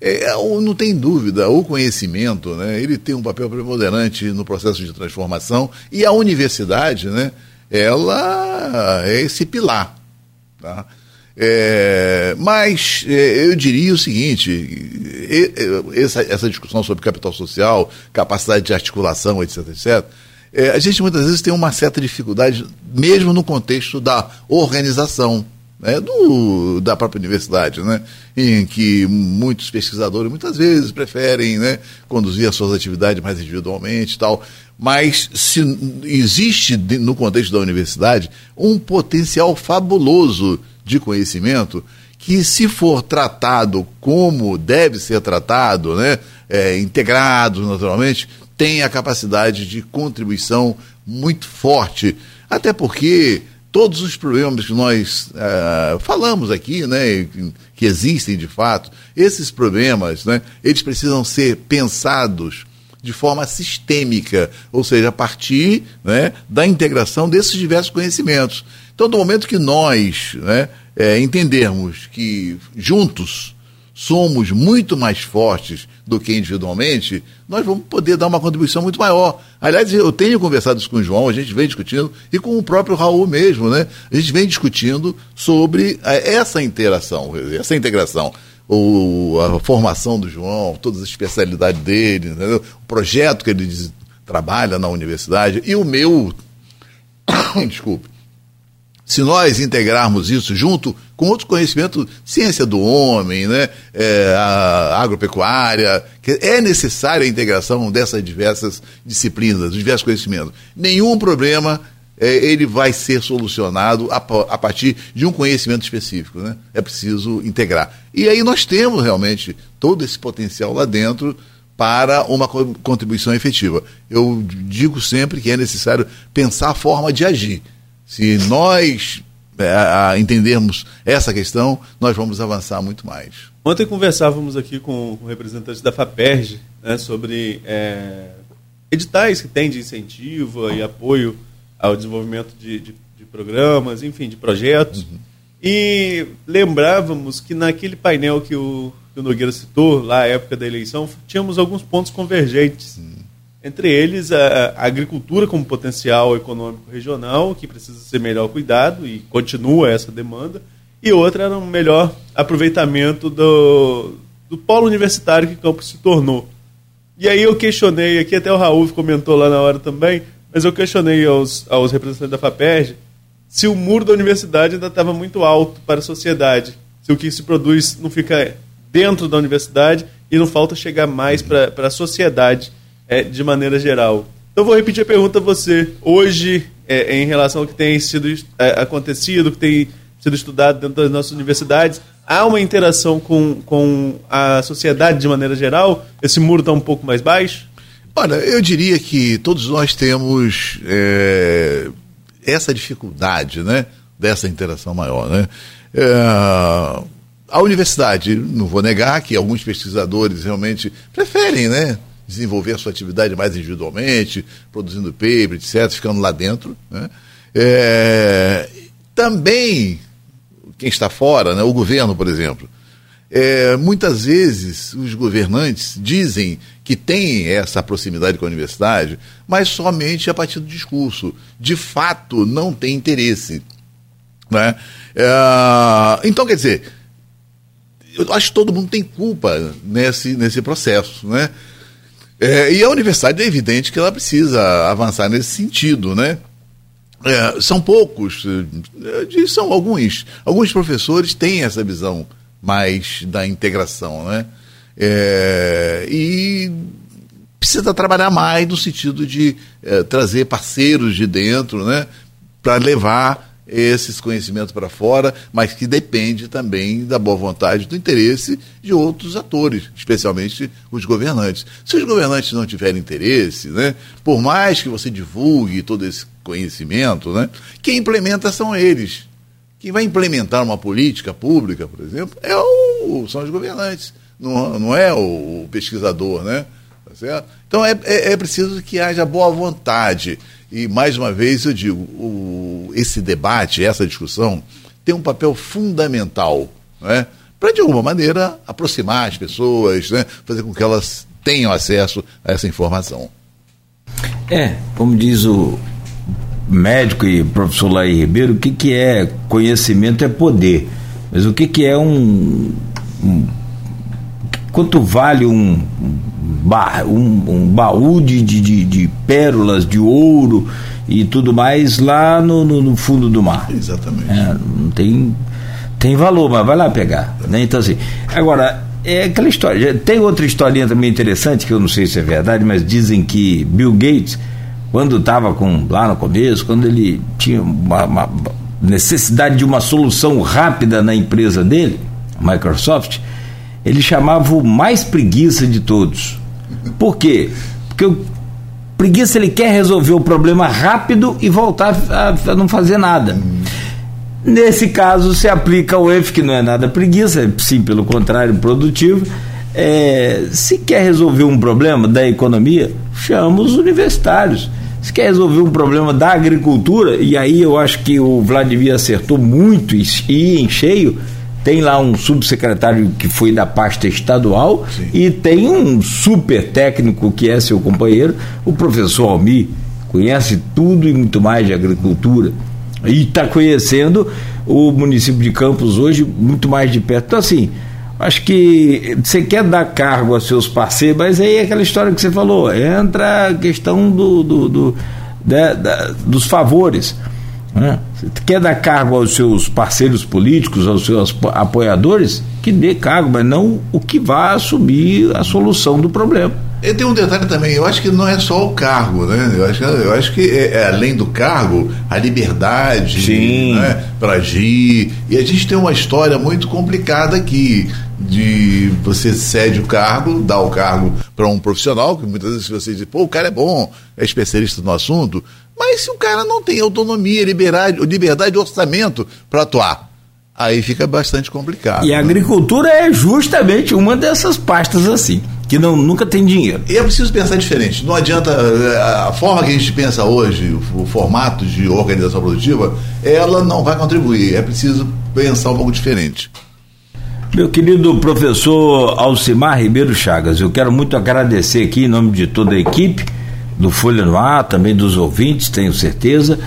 É, não tem dúvida, o conhecimento, né, ele tem um papel preponderante no processo de transformação e a universidade, né, ela é esse pilar. Tá? É, mas é, eu diria o seguinte: essa, essa, discussão sobre capital social, capacidade de articulação, etc., etc., é, a gente muitas vezes tem uma certa dificuldade, mesmo no contexto da organização né, do, da própria universidade, né, em que muitos pesquisadores muitas vezes preferem né, conduzir as suas atividades mais individualmente e tal. Mas se existe no contexto da universidade um potencial fabuloso de conhecimento que, se for tratado como deve ser tratado, né, é, integrado naturalmente, tem a capacidade de contribuição muito forte. Até porque todos os problemas que nós uh, falamos aqui, né, que existem de fato, esses problemas, né, eles precisam ser pensados de forma sistêmica, ou seja, a partir né, da integração desses diversos conhecimentos. Então, no momento que nós né, é, entendermos que juntos somos muito mais fortes do que individualmente, nós vamos poder dar uma contribuição muito maior. Aliás, eu tenho conversado isso com o João, a gente vem discutindo, e com o próprio Raul mesmo, né? A gente vem discutindo sobre eh, essa interação, essa integração. O, a formação do João, todas as especialidades dele, entendeu? o projeto que ele trabalha na universidade, e o meu, desculpe, se nós integrarmos isso junto com outros conhecimentos, ciência do homem, né, é, agropecuária, é necessária a integração dessas diversas disciplinas, diversos conhecimentos. Nenhum problema é, ele vai ser solucionado a, a, partir de um conhecimento específico, né? É preciso integrar. E aí nós temos realmente todo esse potencial lá dentro para uma contribuição efetiva. Eu digo sempre que é necessário pensar a forma de agir. Se nós é, entendermos essa questão, nós vamos avançar muito mais. Ontem conversávamos aqui com, com representantes da FAPERJ né, sobre é, editais que tem de incentivo e apoio ao desenvolvimento de, de, de programas, enfim, de projetos. Uhum. E lembrávamos que naquele painel que o, que o Nogueira citou, lá à época da eleição, tínhamos alguns pontos convergentes. Uhum entre eles a, a, agricultura como potencial econômico regional, que precisa ser melhor cuidado e continua essa demanda, e outra era um melhor aproveitamento do, do polo universitário que Campos se tornou. E aí eu questionei, aqui até o Raul comentou lá na hora também, mas eu questionei aos, aos representantes da FAPERJ se o muro da universidade ainda estava muito alto para a sociedade, se o que se produz não fica dentro da universidade e não falta chegar mais para a sociedade é, de maneira geral. Então vou repetir a pergunta a você. Hoje, é, em relação ao que tem sido é, acontecido, que tem sido estudado dentro das nossas universidades, há uma interação com, com a sociedade de maneira geral? Esse muro está um pouco mais baixo? Olha, eu diria que todos nós temos é, essa dificuldade, né? Dessa interação maior, né? É, a universidade, não vou negar que alguns pesquisadores realmente preferem, né? Desenvolver a sua atividade mais individualmente, produzindo paper, etc., ficando lá dentro. Né? É, também, quem está fora, né, o governo, por exemplo, é, muitas vezes os governantes dizem que têm essa proximidade com a universidade, mas somente a partir do discurso. De fato, não tem interesse. Né? É, então, quer dizer, eu acho que todo mundo tem culpa nesse, nesse processo. Né? É, e a universidade é evidente que ela precisa avançar nesse sentido. Né? É, são poucos, é, são alguns. Alguns professores têm essa visão mais da integração, né? É, e precisa trabalhar mais no sentido de é, trazer parceiros de dentro, né? Para levar esses conhecimentos para fora, mas que depende também da boa vontade, do interesse de outros atores, especialmente os governantes. Se os governantes não tiverem interesse, né, por mais que você divulgue todo esse conhecimento, né, quem implementa são eles. Quem vai implementar uma política pública, por exemplo, é o, são os governantes, não, não é o, pesquisador, né? Tá certo? Então é, é, é, preciso que haja boa vontade. E, mais uma vez, eu digo, o, esse debate, essa discussão, tem um papel fundamental, né? para, de alguma maneira, aproximar as pessoas, né? fazer com que elas tenham acesso a essa informação. É, como diz o, médico e professor Laí Ribeiro, o que, que é conhecimento é poder. Mas o que, que é um, um quanto vale um, um, um baú de, de, de, pérolas, de ouro e tudo mais lá no, no, no fundo do mar? Exatamente. É, não tem, tem valor, mas vai lá pegar. Né? Então, assim, agora, é aquela história. Tem outra historinha também interessante, que eu não sei se é verdade, mas dizem que Bill Gates quando estava com lá no começo, quando ele tinha uma, uma, necessidade de uma solução rápida na empresa dele, Microsoft, ele chamava o mais preguiça de todos. Por quê? Porque o preguiça ele quer resolver o problema rápido e voltar a, a não fazer nada. Nesse caso se aplica o F, que não é nada preguiça, é sim, pelo contrário, produtivo. É, se quer resolver um problema da economia, chama os universitários se quer resolver um problema da agricultura, e aí eu acho que o Vladimir acertou muito e em cheio, tem lá um subsecretário que foi da pasta estadual Sim. e tem um super técnico que é seu companheiro, o professor Almi, conhece tudo e muito mais de agricultura e está conhecendo o município de Campos hoje muito mais de perto. Então, assim, acho que você quer dar cargo aos seus parceiros, mas aí é aquela história que você falou, entra a questão do, do, do da, da, dos favores. Né? Você quer dar cargo aos seus parceiros políticos, aos seus apoiadores, que dê cargo, mas não o que vá assumir a solução do problema. E tem um detalhe também, eu acho que não é só o cargo, né? Eu acho, eu acho que é, é, além do cargo, a liberdade né? para agir. E a gente tem uma história muito complicada aqui de você cede o cargo, dá o cargo para um profissional, que muitas vezes você diz, pô, o cara é bom, é especialista no assunto, mas se o cara não tem autonomia, liberdade, liberdade de orçamento para atuar, aí fica bastante complicado. E a né? agricultura é justamente uma dessas pastas assim, que não, nunca tem dinheiro. E é preciso pensar diferente. Não adianta. Eh, a forma que a gente pensa hoje, o, o formato de organização produtiva, ela não vai contribuir. É preciso pensar um pouco diferente. Meu querido professor Alcimar Ribeiro Chagas, eu quero muito agradecer aqui em nome de toda a equipe do Folha no Ar, também dos ouvintes, tenho certeza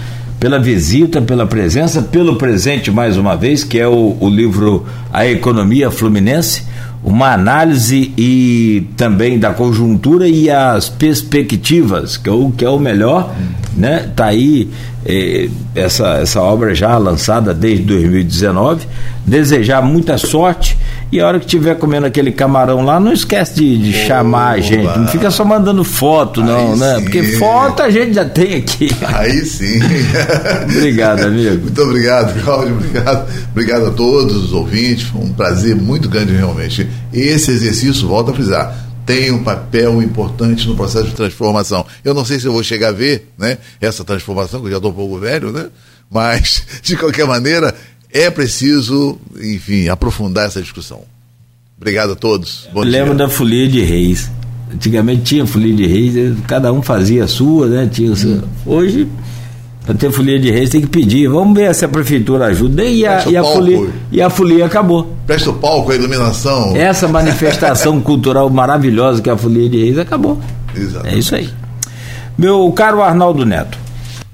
pela visita, pela presença, pelo presente mais uma vez, que é o, o livro A Economia Fluminense, uma análise e também da conjuntura e as perspectivas, que é o, que é o melhor, né? Tá aí eh, essa, essa obra já lançada desde 2019. Desejar muita sorte e a hora que estiver comendo aquele camarão lá, não esquece de, de chamar a gente. Não fica só mandando foto, não, Aí né? Sim. Porque foto a gente já tem aqui. Aí sim. obrigado, amigo. Muito obrigado, Cláudio. Obrigado. Obrigado a todos os ouvintes. Foi um prazer muito grande, realmente. Esse exercício, volto a frisar, tem um papel importante no processo de transformação. Eu não sei se eu vou chegar a ver né, essa transformação, que eu já estou um pouco velho, né? Mas, de qualquer maneira, é preciso, enfim, aprofundar essa discussão. Obrigado a todos. Bom Lembro da folia de reis. Antigamente tinha folia de reis, cada um fazia a sua, né? Tinha hum. Hoje, para ter folia de reis tem que pedir. Vamos ver se a prefeitura ajuda. E a, e a, folia, e a folia acabou. Presta o palco, a iluminação. Essa manifestação cultural maravilhosa que é a folia de reis acabou. Exatamente. É isso aí. Meu caro Arnaldo Neto.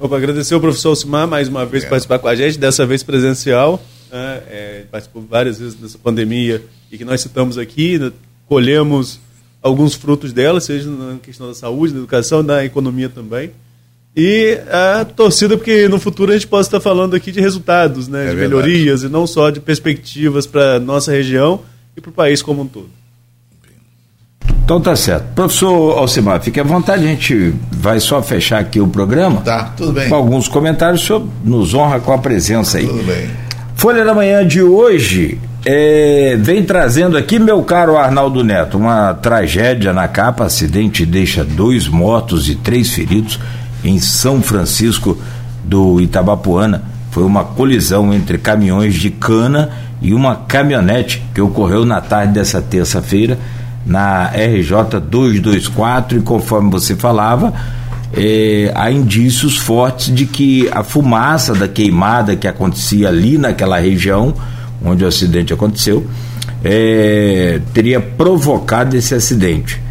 Opa, agradecer ao professor Alcimar mais uma vez é. participar com a gente, dessa vez presencial. Né? É, participou várias vezes dessa pandemia e que nós citamos aqui, né? colhemos alguns frutos dela, seja na questão da saúde, da educação, da economia também. E a torcida, porque no futuro a gente possa estar falando aqui de resultados, né, é de verdade. melhorias e não só de perspectivas para nossa região e para o país como um todo. Então tá certo. Professor Alcimar, fique à vontade, a gente vai só fechar aqui o programa. Tá, tudo bem. Com alguns comentários, o senhor nos honra com a presença aí. Tudo bem. Folha da Manhã de hoje é, vem trazendo aqui, meu caro Arnaldo Neto, uma tragédia na capa. Acidente deixa dois mortos e três feridos em São Francisco do Itabapuana. Foi uma colisão entre caminhões de cana e uma caminhonete que ocorreu na tarde dessa terça-feira na RJ 224 e conforme você falava, é, há indícios fortes de que a fumaça da queimada que acontecia ali naquela região onde o acidente aconteceu é, teria provocado esse acidente.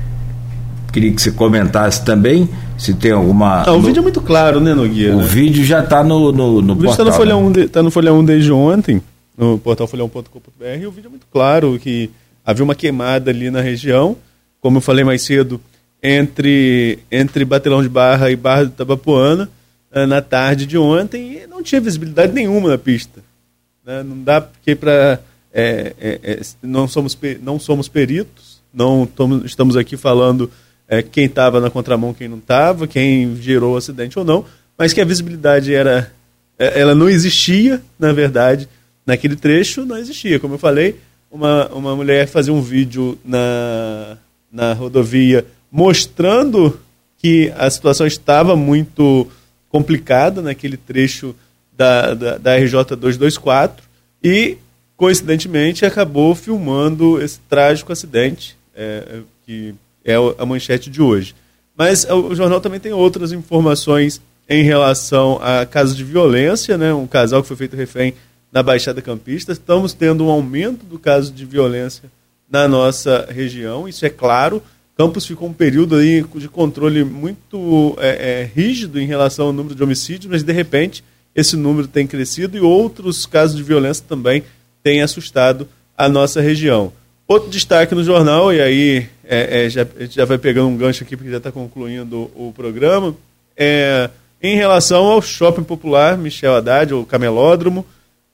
Queria que você comentasse também se tem alguma. Ah, o no... vídeo é muito claro, né, Nogueira? O vídeo já está no, no, no o vídeo está no Folha 1 de, tá no Folha 1 desde ontem, no portal folha1.com.br, e o vídeo é muito claro que havia uma queimada ali na região, como eu falei mais cedo, entre, entre Batelão de Barra e Barra do Tabapuana, eh, na tarde de ontem, e não tinha visibilidade nenhuma na pista. Né? Não dá porque para. É, é, é, não, somos, não somos peritos, não tomo, estamos aqui falando é, quem estava na contramão, quem não estava, quem gerou o acidente ou não, mas que a visibilidade era. É, ela não existia, na verdade, naquele trecho, não existia. Como eu falei, uma, uma mulher fazia um vídeo na, na rodovia mostrando que a situação estava muito complicada naquele trecho da, da, da RJ 224 e, coincidentemente, acabou filmando esse trágico acidente é, que é a manchete de hoje. Mas o jornal também tem outras informações em relação a casos de violência, né? um casal que foi feito refém na Baixada Campista. Estamos tendo um aumento do caso de violência na nossa região, isso é claro. Campos ficou um período aí de controle muito é, é, rígido em relação ao número de homicídios, mas de repente esse número tem crescido e outros casos de violência também têm assustado a nossa região. Outro destaque no jornal, e aí é, é, já, já vai pegando um gancho aqui porque já está concluindo o programa, é, em relação ao shopping popular Michel Haddad, ou Camelódromo,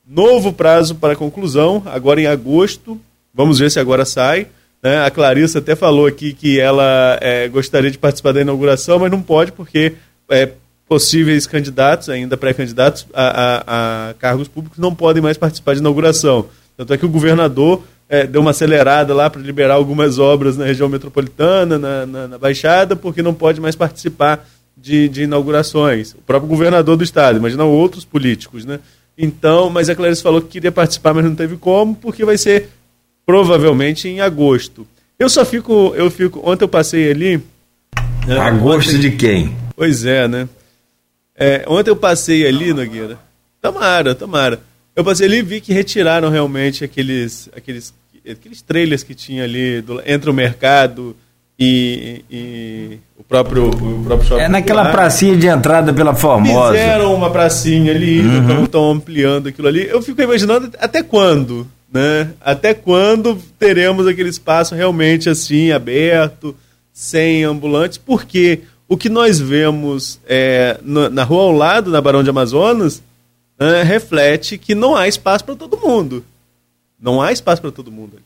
Novo prazo para conclusão, agora em agosto. Vamos ver se agora sai. Né? A Clarissa até falou aqui que ela é, gostaria de participar da inauguração, mas não pode porque é, possíveis candidatos, ainda pré-candidatos a, a, a, cargos públicos, não podem mais participar de inauguração. Tanto é que o governador é, deu uma acelerada lá para liberar algumas obras na região metropolitana, na, na, na, Baixada, porque não pode mais participar de, de inaugurações. O próprio governador do estado, imagina outros políticos, né? Então, mas a Clarice falou que queria participar, mas não teve como, porque vai ser provavelmente em agosto. Eu só fico, eu fico, ontem eu passei ali. Né, agosto ontem, de quem? Pois é, né? É, ontem eu passei ali, Nogueira. Tomara, tomara. Eu passei ali e vi que retiraram realmente aqueles, aqueles, aqueles trailers que tinha ali do, entre o mercado e, e o próprio, o próprio shopping. É naquela popular. pracinha de entrada pela Formosa. Fizeram uma pracinha ali, uhum. estão ampliando aquilo ali. Eu fico imaginando até quando, né? Até quando teremos aquele espaço realmente assim, aberto, sem ambulantes, porque o que nós vemos é, na, rua ao lado, na Barão de Amazonas, é, reflete que não há espaço para todo mundo. Não há espaço para todo mundo.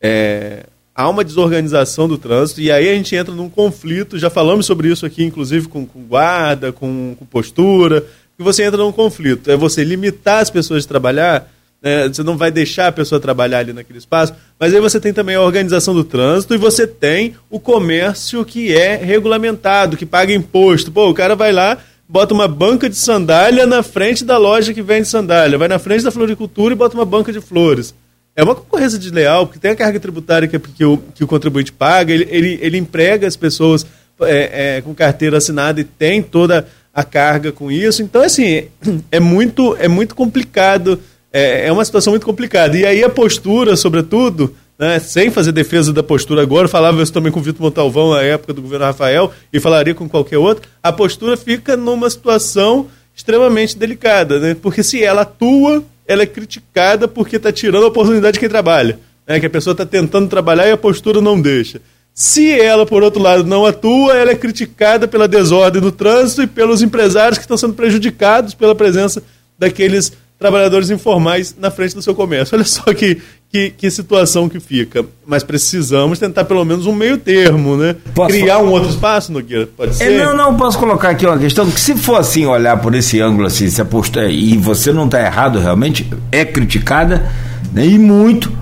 É, há uma desorganização do trânsito e aí a gente entra num conflito. Já falamos sobre isso aqui, inclusive com, com guarda, com, com, postura. Que você entra num conflito. É você limitar as pessoas de trabalhar. Né? Você não vai deixar a pessoa trabalhar ali naquele espaço. Mas aí você tem também a organização do trânsito e você tem o comércio que é regulamentado, que paga imposto. Pô, o cara vai lá bota uma banca de sandália na frente da loja que vende sandália, vai na frente da floricultura e bota uma banca de flores. É uma concorrência desleal, porque tem a carga tributária que, que, o, que o contribuinte paga, ele, ele, ele emprega as pessoas é, é, com carteira assinada e tem toda a carga com isso. Então, assim, é muito, é muito complicado, é, é uma situação muito complicada. E aí a postura, sobretudo, né, sem fazer defesa da postura agora, falava isso também com o Vitor Montalvão na época do governo Rafael e falaria com qualquer outro, a postura fica numa situação extremamente delicada, né? Porque se ela atua, ela é criticada porque está tirando a oportunidade de quem trabalha. Né? Que a pessoa está tentando trabalhar e a postura não deixa. Se ela, por outro lado, não atua, ela é criticada pela desordem do trânsito e pelos empresários que estão sendo prejudicados pela presença daqueles trabalhadores informais na frente do seu comércio. Olha só que, que, que, situação que fica. Mas precisamos tentar pelo menos um meio termo, né? Posso Criar um outro espaço, Nogueira, pode é, ser? É, não, não, posso colocar aqui uma questão, que se for assim, olhar por esse ângulo, assim, se apostar, e você não está errado realmente, é criticada, né, e muito,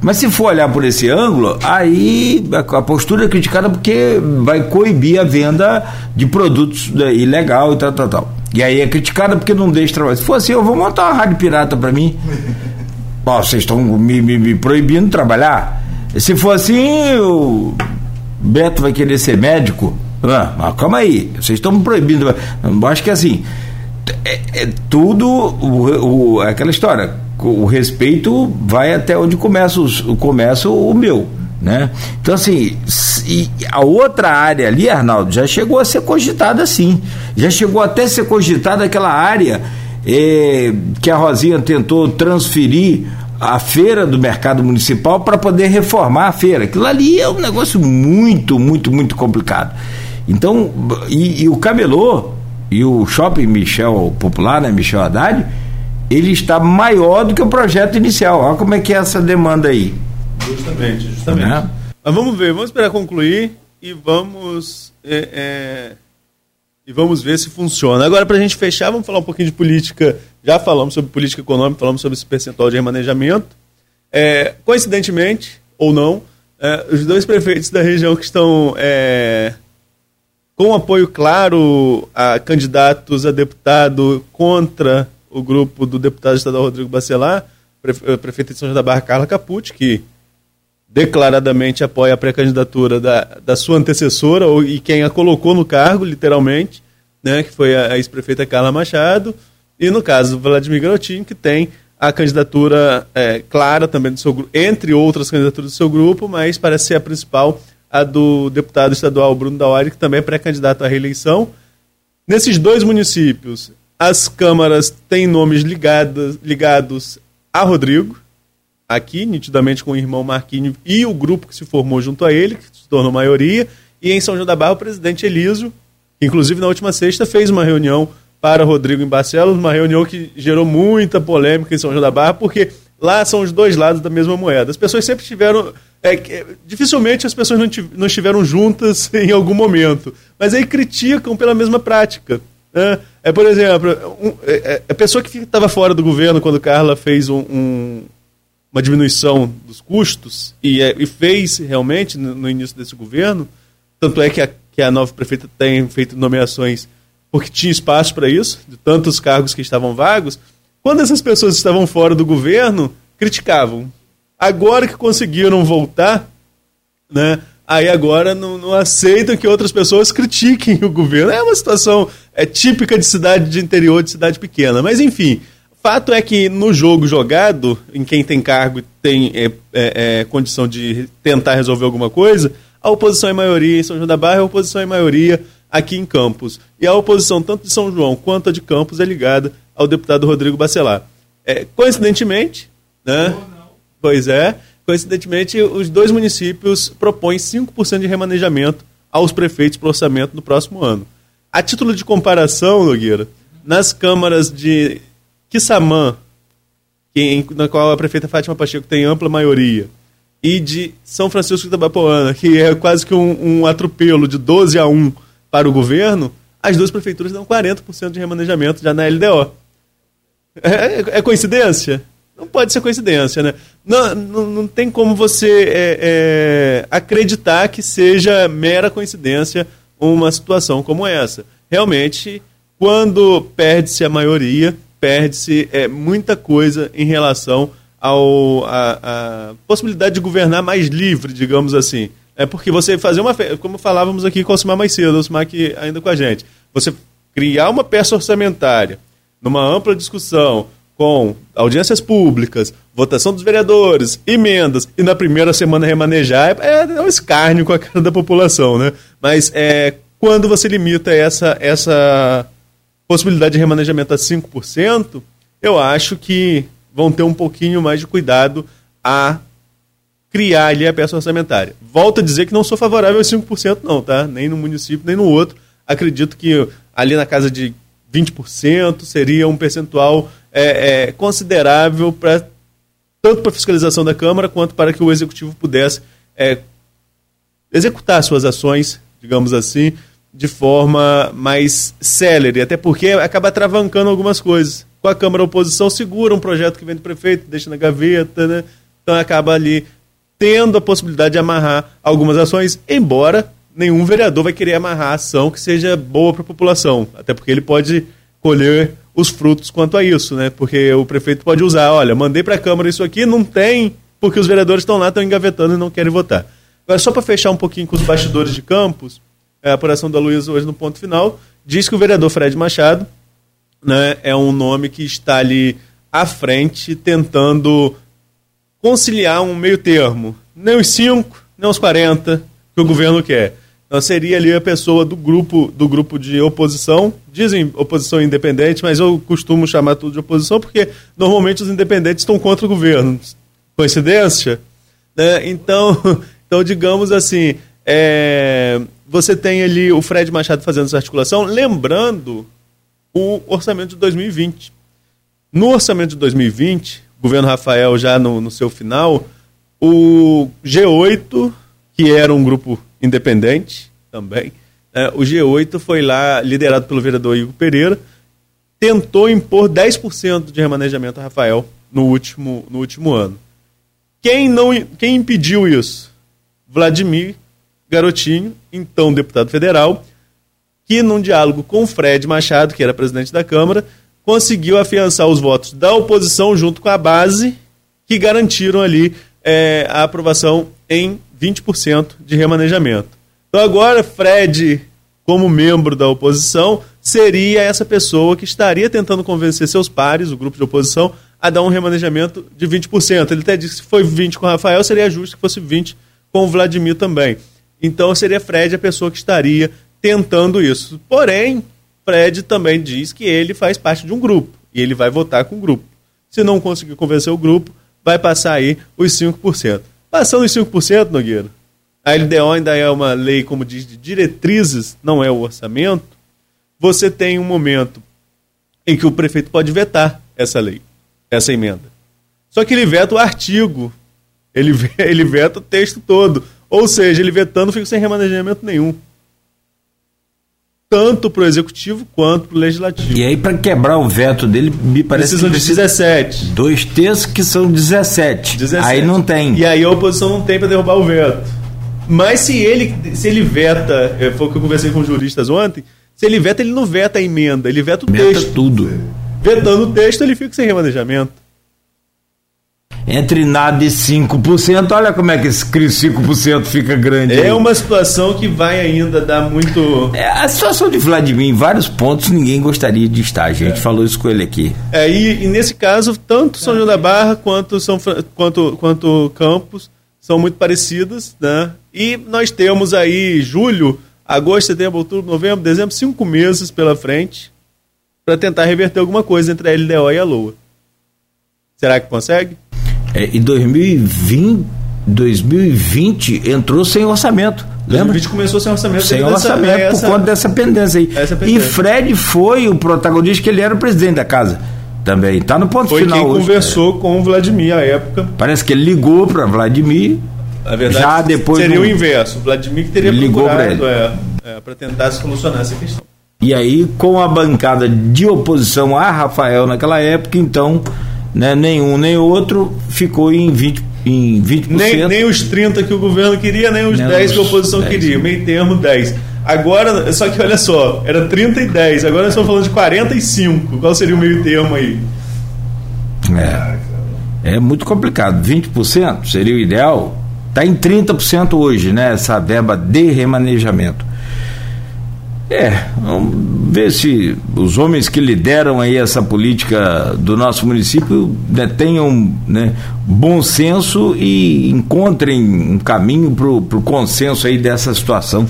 mas se for olhar por esse ângulo, aí a postura é criticada porque vai coibir a venda de produtos né, ilegal e tal, tal, tal. E aí é criticada porque não deixa trabalhar. Se for assim, eu vou montar uma rádio pirata para mim. Vocês estão me, me, me, proibindo de trabalhar. Se for assim, o Beto vai querer ser médico. Ah, mas calma aí, vocês estão me proibindo. Eu acho que é assim, é, é tudo o, o, aquela história. O respeito vai até onde começa, os, começa o meu. Né? Então, assim, a outra área ali, Arnaldo, já chegou a ser cogitada sim. Já chegou até a ser cogitada aquela área eh, que a Rosinha tentou transferir a feira do mercado municipal para poder reformar a feira. Aquilo ali é um negócio muito, muito, muito complicado. Então, e, e o camelô e o shopping Michel Popular, né, Michel Haddad, ele está maior do que o projeto inicial. Olha como é que é essa demanda aí. Justamente, justamente. Né? Mas vamos ver, vamos esperar concluir e vamos é, é, e vamos ver se funciona. Agora, para a gente fechar, vamos falar um pouquinho de política. Já falamos sobre política econômica, falamos sobre esse percentual de remanejamento. É, coincidentemente, ou não, é, os dois prefeitos da região que estão é, com apoio claro a candidatos a deputado contra o grupo do deputado estadual Rodrigo Bacelar, prefeito de São João da Barra, Carla Capucci, que declaradamente apoia a pré-candidatura da, da sua antecessora ou, e quem a colocou no cargo, literalmente, né, que foi a, a ex-prefeita Carla Machado, e no caso Vladimir Garotinho, que tem a candidatura é, clara também do seu grupo, entre outras candidaturas do seu grupo, mas parece ser a principal, a do deputado estadual Bruno Dauari, que também é pré-candidato à reeleição. Nesses dois municípios, as câmaras têm nomes ligados, ligados a Rodrigo, aqui, nitidamente com o irmão Marquinhos e o grupo que se formou junto a ele, que se tornou maioria, e em São João da Barra o presidente Elísio, inclusive na última sexta fez uma reunião para Rodrigo em Barcelos, uma reunião que gerou muita polêmica em São João da Barra, porque lá são os dois lados da mesma moeda. As pessoas sempre tiveram. É, dificilmente as pessoas não, não estiveram juntas em algum momento, mas aí criticam pela mesma prática. Né? É, por exemplo, um, é, é a pessoa que estava fora do governo quando Carla fez um, um uma diminuição dos custos e, é, e fez realmente no, no, início desse governo. Tanto é que a, que a nova prefeita tem feito nomeações porque tinha espaço para isso, de tantos cargos que estavam vagos. Quando essas pessoas estavam fora do governo, criticavam. Agora que conseguiram voltar, né, aí agora não, não, aceitam que outras pessoas critiquem o governo. É uma situação é típica de cidade de interior, de cidade pequena. Mas enfim, Fato é que no jogo jogado, em quem tem cargo e tem é, é, é, condição de tentar resolver alguma coisa, a oposição é maioria em São João da Barra, a oposição é maioria aqui em Campos. E a oposição, tanto de São João quanto a de Campos, é ligada ao deputado Rodrigo Bacelar. É, coincidentemente, né? Pois é, coincidentemente, os dois municípios propõem 5% de remanejamento aos prefeitos para o orçamento no próximo ano. A título de comparação, Nogueira, nas câmaras de Que, na qual a prefeita Fátima Pacheco tem ampla maioria, e de São Francisco de Tabapoana, que é quase que um, um atropelo de 12 a 1 para o governo, as duas prefeituras dão 40% de remanejamento já na LDO. É, é, é, coincidência? Não pode ser coincidência, né? Não, não, não tem como você é, é, acreditar que seja mera coincidência uma situação como essa. Realmente, quando perde-se a maioria, perde-se é, muita coisa em relação ao a, a possibilidade de governar mais livre, digamos assim. É porque você fazer uma, como falávamos aqui com o Osmar mais cedo, o Osmar aqui ainda com a gente, você criar uma peça orçamentária numa ampla discussão com audiências públicas, votação dos vereadores, emendas, e na primeira semana remanejar, é, é um escárnio com a cara da população, né? Mas é, quando você limita essa, essa possibilidade de remanejamento a 5%, eu acho que vão ter um pouquinho mais de cuidado a criar ali a peça orçamentária. Volto a dizer que não sou favorável a 5% não, tá? Nem no município, nem no outro. Acredito que ali na casa de 20% seria um percentual é, é, considerável para tanto para fiscalização da Câmara quanto para que o Executivo pudesse é, executar suas ações, digamos assim, de forma mais célere, até porque acaba travancando algumas coisas. Com a Câmara a oposição segura um projeto que vem do prefeito, deixa na gaveta, né? então acaba ali tendo a possibilidade de amarrar algumas ações, embora nenhum vereador vai querer amarrar a ação que seja boa para a população, até porque ele pode colher os frutos quanto a isso, né? Porque o prefeito pode usar, olha, mandei para a Câmara isso aqui, não tem, porque os vereadores estão lá, estão engavetando e não querem votar. Agora, só para fechar um pouquinho com os bastidores de Campos, a apuração da Luísa hoje no ponto final, diz que o vereador Fred Machado né, é um nome que está ali à frente, tentando conciliar um meio termo. Nem os 5, nem os 40 que o governo quer. Então seria ali a pessoa do grupo do grupo de oposição, dizem oposição independente, mas eu costumo chamar tudo de oposição porque normalmente os independentes estão contra o governo. Coincidência? Né? Então, então, digamos assim, é, você tem ali o Fred Machado fazendo essa articulação, lembrando o orçamento de 2020. No orçamento de 2020, o governo Rafael já no, no seu final, o G8, que era um grupo independente também. É, o G8 foi lá, liderado pelo vereador Igor Pereira, tentou impor 10% de remanejamento a Rafael no último, no último ano. Quem, não, quem impediu isso? Vladimir Garotinho, então deputado federal, que num diálogo com Fred Machado, que era presidente da Câmara, conseguiu afiançar os votos da oposição junto com a base, que garantiram ali é, a aprovação em 20% de remanejamento. Então agora Fred, como membro da oposição, seria essa pessoa que estaria tentando convencer seus pares, o grupo de oposição, a dar um remanejamento de 20%. Ele até disse que se foi 20 com o Rafael, seria justo que fosse 20 com o Vladimir também. Então seria Fred a pessoa que estaria tentando isso. Porém, Fred também diz que ele faz parte de um grupo e ele vai votar com o grupo. Se não conseguir convencer o grupo, vai passar aí os 5%. Passando os 5%, Nogueira, a LDO ainda é uma lei, como diz, de diretrizes, não é o orçamento. Você tem um momento em que o prefeito pode vetar essa lei, essa emenda. Só que ele veta o artigo, ele, ele veta o texto todo. Ou seja, ele vetando fica sem remanejamento nenhum tanto para o executivo quanto para o legislativo. E aí, para quebrar o veto dele, me parece Precisam que precisa de 17. Dois terços que são 17. 17. Aí não tem. E aí a oposição não tem para derrubar o veto. Mas se ele, se ele veta, é, foi o que eu conversei com juristas ontem, se ele veta, ele não veta a emenda, ele veta o veta texto. tudo. Vetando o texto, ele fica sem remanejamento entre nada e 5%, olha como é que esse 5% fica grande. É aí. uma situação que vai ainda dar muito. É, a situação de Vladimir, em vários pontos, ninguém gostaria de estar. A gente é. falou isso com ele aqui. É, e, e, nesse caso, tanto São João da Barra quanto, São, quanto, quanto Campos são muito parecidas, né? E nós temos aí julho, agosto, setembro, outubro, novembro, dezembro, cinco meses pela frente para tentar reverter alguma coisa entre a LDO e a LOA. Será que consegue? É, em 2020, 2020 entrou sem orçamento. Lembra? 2020 começou sem orçamento. Sem orçamento essa, por conta dessa pendência aí. Pendência. E Fred foi o protagonista que ele era o presidente da casa. Também está no ponto foi final. Quem hoje, conversou é. com o Vladimir à época. Parece que ele ligou para Vladimir. A verdade já depois seria o inverso. O Vladimir que teria ligou para ele é, é, para tentar solucionar essa questão. E aí, com a bancada de oposição a Rafael naquela época, então né, nenhum nem outro ficou em 20%. Em 20%. Nem, nem os 30 que o governo queria, nem os nem 10 que a oposição 10. queria. Meio termo 10. Agora, só que olha só, era 30 e 10, agora nós estamos falando de 45. Qual seria o meio termo aí? É. É muito complicado. 20% seria o ideal. Está em 30% hoje, né? Essa verba de remanejamento. É, vamos ver se os homens que lideram aí essa política do nosso município né, tenham né, bom senso e encontrem um caminho para o consenso aí dessa situação.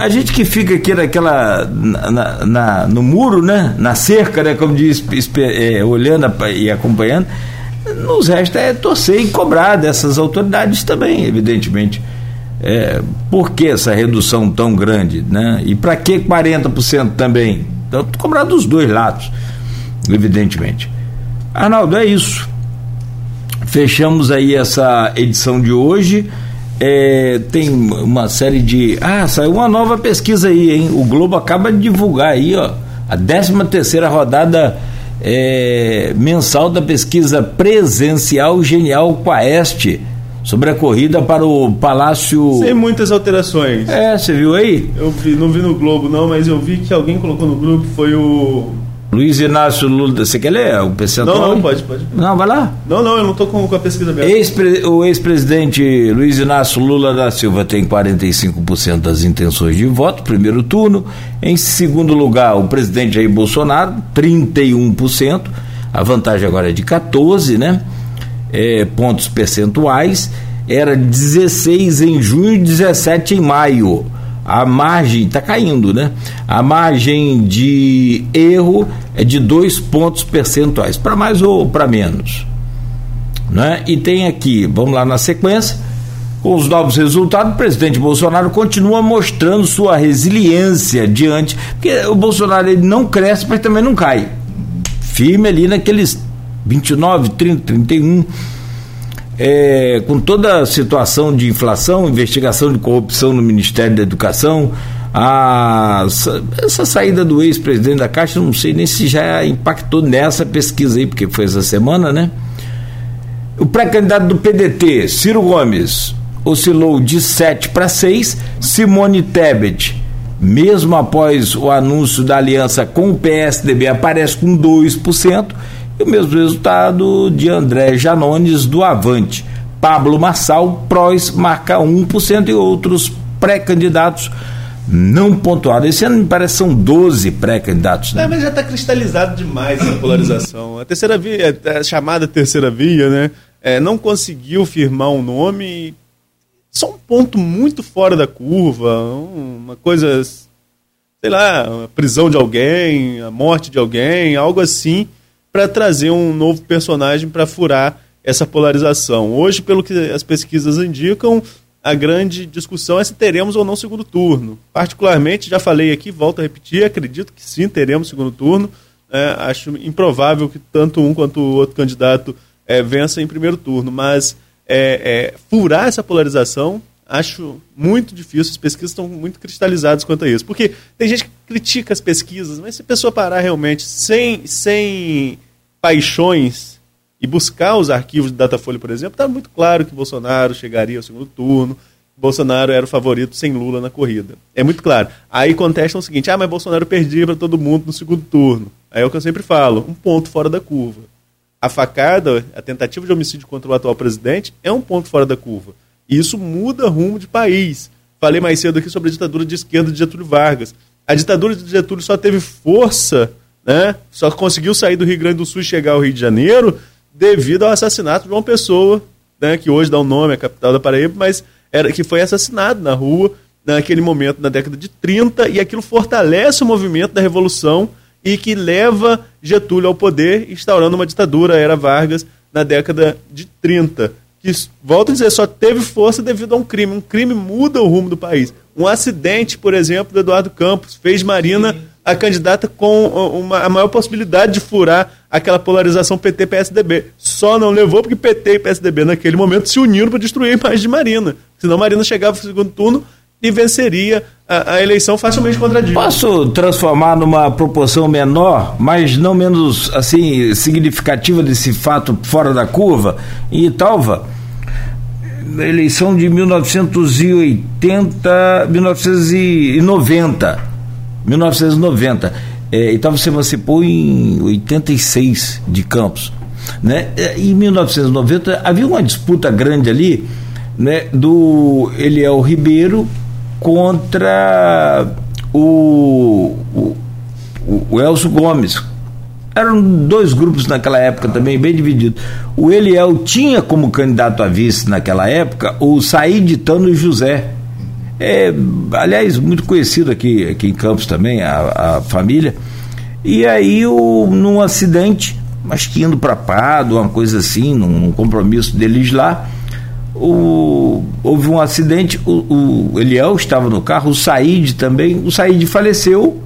A gente que fica aqui naquela na, na, no muro, né, na cerca, né, como diz, é, olhando e acompanhando, nos resta é torcer e cobrar dessas autoridades também, evidentemente. É, por que essa redução tão grande? Né? E para que 40% também? Então, cobrar dos dois lados, evidentemente. Arnaldo, é isso. Fechamos aí essa edição de hoje. É, tem uma série de. Ah, saiu uma nova pesquisa aí, hein? O Globo acaba de divulgar aí, ó, a 13 terceira rodada é, mensal da pesquisa presencial Genial Quaest sobre a corrida para o Palácio. Sem muitas alterações. É, você viu aí? Eu vi, não vi no Globo não, mas eu vi que alguém colocou no grupo, foi o Luiz Inácio Lula, você quer ler o percentual? Não, não, pode, pode. Não, vai lá. Não, não, eu não estou com, com, a pesquisa aberta. Ex o ex-presidente Luiz Inácio Lula da Silva tem 45% das intenções de voto, primeiro turno. Em segundo lugar, o presidente Jair Bolsonaro, 31%. A vantagem agora é de 14, né? É, pontos percentuais, era 16 em junho e 17 em maio. A margem está caindo, né? A margem de erro é de dois pontos percentuais, para mais ou para menos. Né? E tem aqui, vamos lá na sequência, com os novos resultados, o presidente Bolsonaro continua mostrando sua resiliência diante. Porque o Bolsonaro ele não cresce, mas também não cai. Firme ali naqueles 29, 30, 31. É, com toda a situação de inflação, investigação de corrupção no Ministério da Educação, a, essa saída do ex-presidente da Caixa, não sei nem se já impactou nessa pesquisa aí, porque foi essa semana, né? O pré-candidato do PDT, Ciro Gomes, oscilou de 7 para 6. Simone Tebet, mesmo após o anúncio da aliança com o PSDB, aparece com 2%. E o mesmo resultado de André Janones do Avante. Pablo Marçal, Prois, marca 1% e outros pré-candidatos não pontuaram. Esse ano me parece são 12 pré-candidatos. Né? É, mas já está cristalizado demais essa polarização. A terceira via, a chamada terceira via, né? É, não conseguiu firmar um nome. Só um ponto muito fora da curva, uma coisa, sei lá, a prisão de alguém, a morte de alguém, algo assim para trazer um novo personagem para furar essa polarização. Hoje, pelo que as pesquisas indicam, a grande discussão é se teremos ou não segundo turno. Particularmente, já falei aqui, volto a repetir, acredito que sim, teremos segundo turno. É, acho improvável que tanto um quanto o outro candidato é, vença em primeiro turno, mas é, é furar essa polarização acho muito difícil. As pesquisas estão muito cristalizadas quanto a isso. Porque tem gente que critica as pesquisas, mas se a pessoa parar realmente sem, sem paixões e buscar os arquivos de Datafolha, por exemplo, está muito claro que Bolsonaro chegaria ao segundo turno, Bolsonaro era o favorito sem Lula na corrida. É muito claro. Aí contestam o seguinte: ah, mas Bolsonaro perdia para todo mundo no segundo turno. Aí é o que eu sempre falo: um ponto fora da curva. A facada, a tentativa de homicídio contra o atual presidente é um ponto fora da curva. E isso muda rumo de país. Falei mais cedo aqui sobre a ditadura de esquerda de Getúlio Vargas. A ditadura de Getúlio só teve força né, só conseguiu sair do Rio Grande do Sul e chegar ao Rio de Janeiro devido ao assassinato de uma pessoa, né, que hoje dá o um nome à capital da Paraíba, mas era que foi assassinado na rua naquele momento, na década de 30, e aquilo fortalece o movimento da Revolução e que leva Getúlio ao poder, instaurando uma ditadura, era Vargas, na década de 30. Que, volto a dizer, só teve força devido a um crime. Um crime muda o rumo do país. Um acidente, por exemplo, do Eduardo Campos, fez Marina Sim a candidata com uma, a maior possibilidade de furar aquela polarização PT-PSDB. Só não levou porque PT e PSDB naquele momento se uniram para destruir a imagem de Marina. Senão Marina chegava no segundo turno e venceria a, a, eleição facilmente contra Dilma. Posso transformar numa proporção menor, mas não menos assim significativa desse fato fora da curva? Em Italva, eleição de 1980, 1990 1990. É, então você emancipou em 86 de Campos. Né? Em 1990 havia uma disputa grande ali né, do Eliel Ribeiro contra o, o, o Elcio Gomes. Eram dois grupos naquela época também, bem divididos. O Eliel tinha como candidato a vice naquela época o Said Tano José. É, aliás, muito conhecido aqui, aqui em Campos também, a, a família. E aí, o, num acidente, acho que indo para Pado, uma coisa assim, num, num compromisso deles lá, o, houve um acidente, o, o Eliel estava no carro, o Said também, o Said faleceu,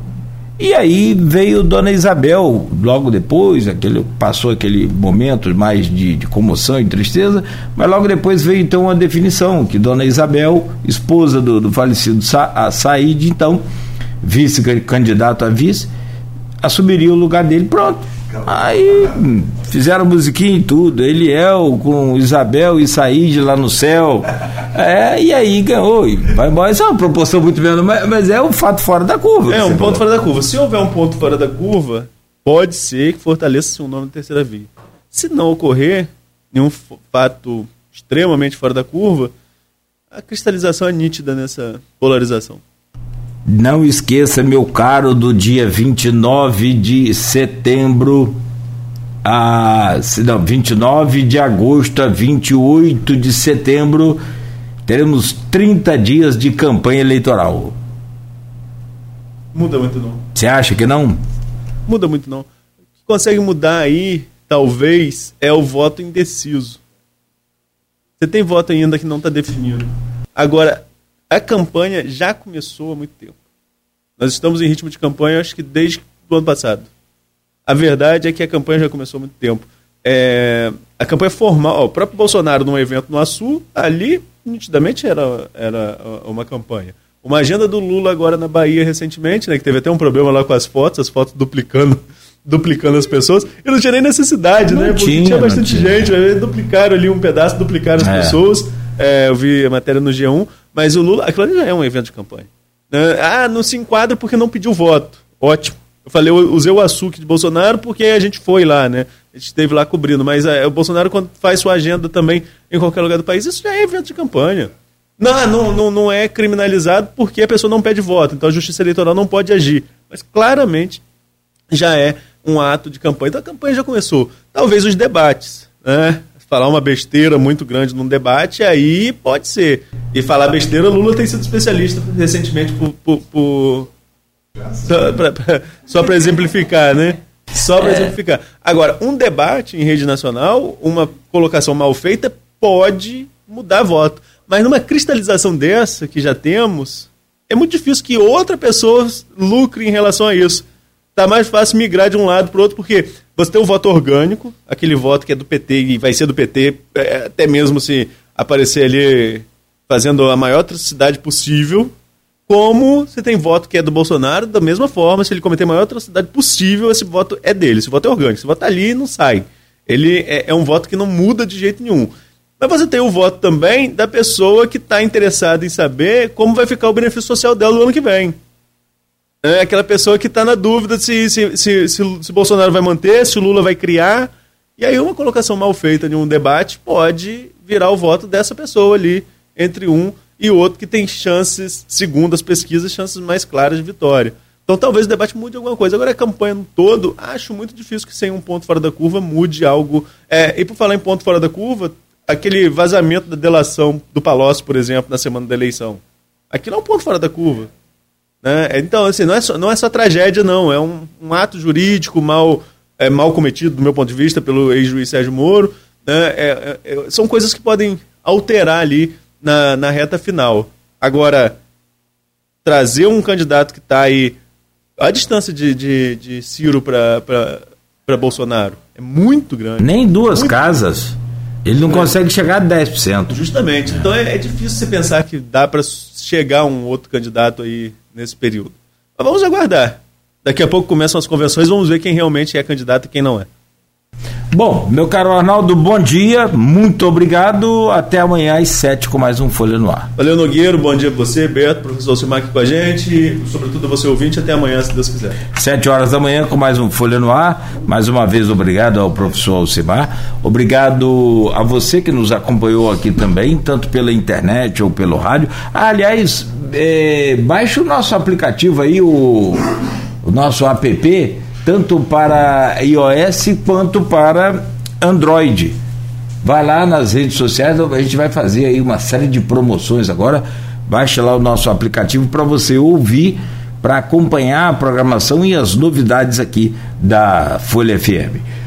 e aí veio Dona Isabel, logo depois, aquele, passou aquele momento mais de, de comoção e tristeza, mas logo depois veio então a definição, que Dona Isabel, esposa do, do falecido Sa, Said, então, vice-candidato a vice, assumiria o lugar dele, pronto Aí fizeram musiquinha e tudo. Eliel com Isabel e Saíde lá no céu. É, e aí ganhou. E vai embora. Isso é uma proporção muito menos, mas, mas é um fato fora da curva. É um ponto falou. fora da curva. Se houver um ponto fora da curva, pode ser que fortaleça o nome da terceira via. Se não ocorrer nenhum fato extremamente fora da curva, a cristalização é nítida nessa polarização. Não esqueça, meu caro, do dia 29 de setembro a não, 29 de agosto a 28 de setembro, teremos 30 dias de campanha eleitoral. Muda muito não. Você acha que não? Muda muito não. O que consegue mudar aí, talvez, é o voto indeciso. Você tem voto ainda que não está definido. Agora, a campanha já começou há muito tempo. Nós estamos em ritmo de campanha, acho que desde o ano passado. A verdade é que a campanha já começou há muito tempo. É, a campanha formal, ó, o próprio Bolsonaro num evento no Açu, ali nitidamente era, era uma campanha. Uma agenda do Lula agora na Bahia recentemente, né, que teve até um problema lá com as fotos, as fotos duplicando duplicando as pessoas. E não tinha nem necessidade, não né? Porque tinha, tinha bastante gente, duplicaram ali um pedaço, duplicaram as é. pessoas. É, eu vi a matéria no G1, mas o Lula, aquilo já é um evento de campanha. Né? Ah, não se enquadra porque não pediu voto. Ótimo. Eu falei, eu usei o açúcar de Bolsonaro porque a gente foi lá, né? A gente esteve lá cobrindo. Mas é, o Bolsonaro, quando faz sua agenda também em qualquer lugar do país, isso já é evento de campanha. Não, não, não, não é criminalizado porque a pessoa não pede voto. Então a justiça eleitoral não pode agir. Mas claramente já é um ato de campanha. Então a campanha já começou. Talvez os debates, né? Falar uma besteira muito grande num debate, aí pode ser. E falar besteira, Lula tem sido especialista recentemente por. por, por... Só para exemplificar, né? Só para é. exemplificar. Agora, um debate em rede nacional, uma colocação mal feita, pode mudar voto. Mas numa cristalização dessa que já temos, é muito difícil que outra pessoa lucre em relação a isso. Tá mais fácil migrar de um lado para o outro, porque você tem um voto orgânico, aquele voto que é do PT e vai ser do PT, é, até mesmo se aparecer ali fazendo a maior atrocidade possível, como você tem voto que é do Bolsonaro, da mesma forma, se ele cometer a maior atrocidade possível, esse voto é dele, esse voto é orgânico, esse voto tá ali não sai. Ele é, é um voto que não muda de jeito nenhum. Mas você tem o voto também da pessoa que está interessada em saber como vai ficar o benefício social dela no ano que vem. É aquela pessoa que está na dúvida se, se, se, se, se Bolsonaro vai manter, se o Lula vai criar. E aí uma colocação mal feita em um debate pode virar o voto dessa pessoa ali, entre um e outro que tem chances, segundo as pesquisas, chances mais claras de vitória. Então talvez o debate mude alguma coisa. Agora a campanha no todo, acho muito difícil que sem um ponto fora da curva mude algo. É, e por falar em ponto fora da curva, aquele vazamento da delação do Palocci, por exemplo, na semana da eleição. Aquilo é um ponto fora da curva. Né? Então, assim, não é só, não é só tragédia, não. É um, um ato jurídico mal, é, mal cometido, do meu ponto de vista, pelo ex-juiz Sérgio Moro. Né? É, é, é, são coisas que podem alterar ali na, na reta final. Agora, trazer um candidato que está aí a distância de, de, de Ciro para Bolsonaro é muito grande. Nem duas muito casas. Grande. Ele não é. consegue chegar a 10%. Justamente. Então é, é difícil você pensar que dá para chegar um outro candidato aí nesse período. Mas vamos aguardar. Daqui a pouco começam as convenções, vamos ver quem realmente é candidato e quem não é. Bom, meu caro Arnaldo, bom dia, muito obrigado. Até amanhã às sete com mais um Folha no Ar. Valeu, Nogueiro, bom dia pra você, Beto, professor Silmar aqui com a gente, sobretudo você ouvinte, até amanhã, se Deus quiser. Sete horas da manhã com mais um Folha no Ar. Mais uma vez, obrigado ao professor Alcimar. Obrigado a você que nos acompanhou aqui também, tanto pela internet ou pelo rádio. Ah, aliás, é, baixe o nosso aplicativo aí, o, o nosso app tanto para iOS quanto para Android. Vai lá nas redes sociais, a gente vai fazer aí uma série de promoções agora. Baixa lá o nosso aplicativo para você ouvir, para acompanhar a programação e as novidades aqui da Folha FM.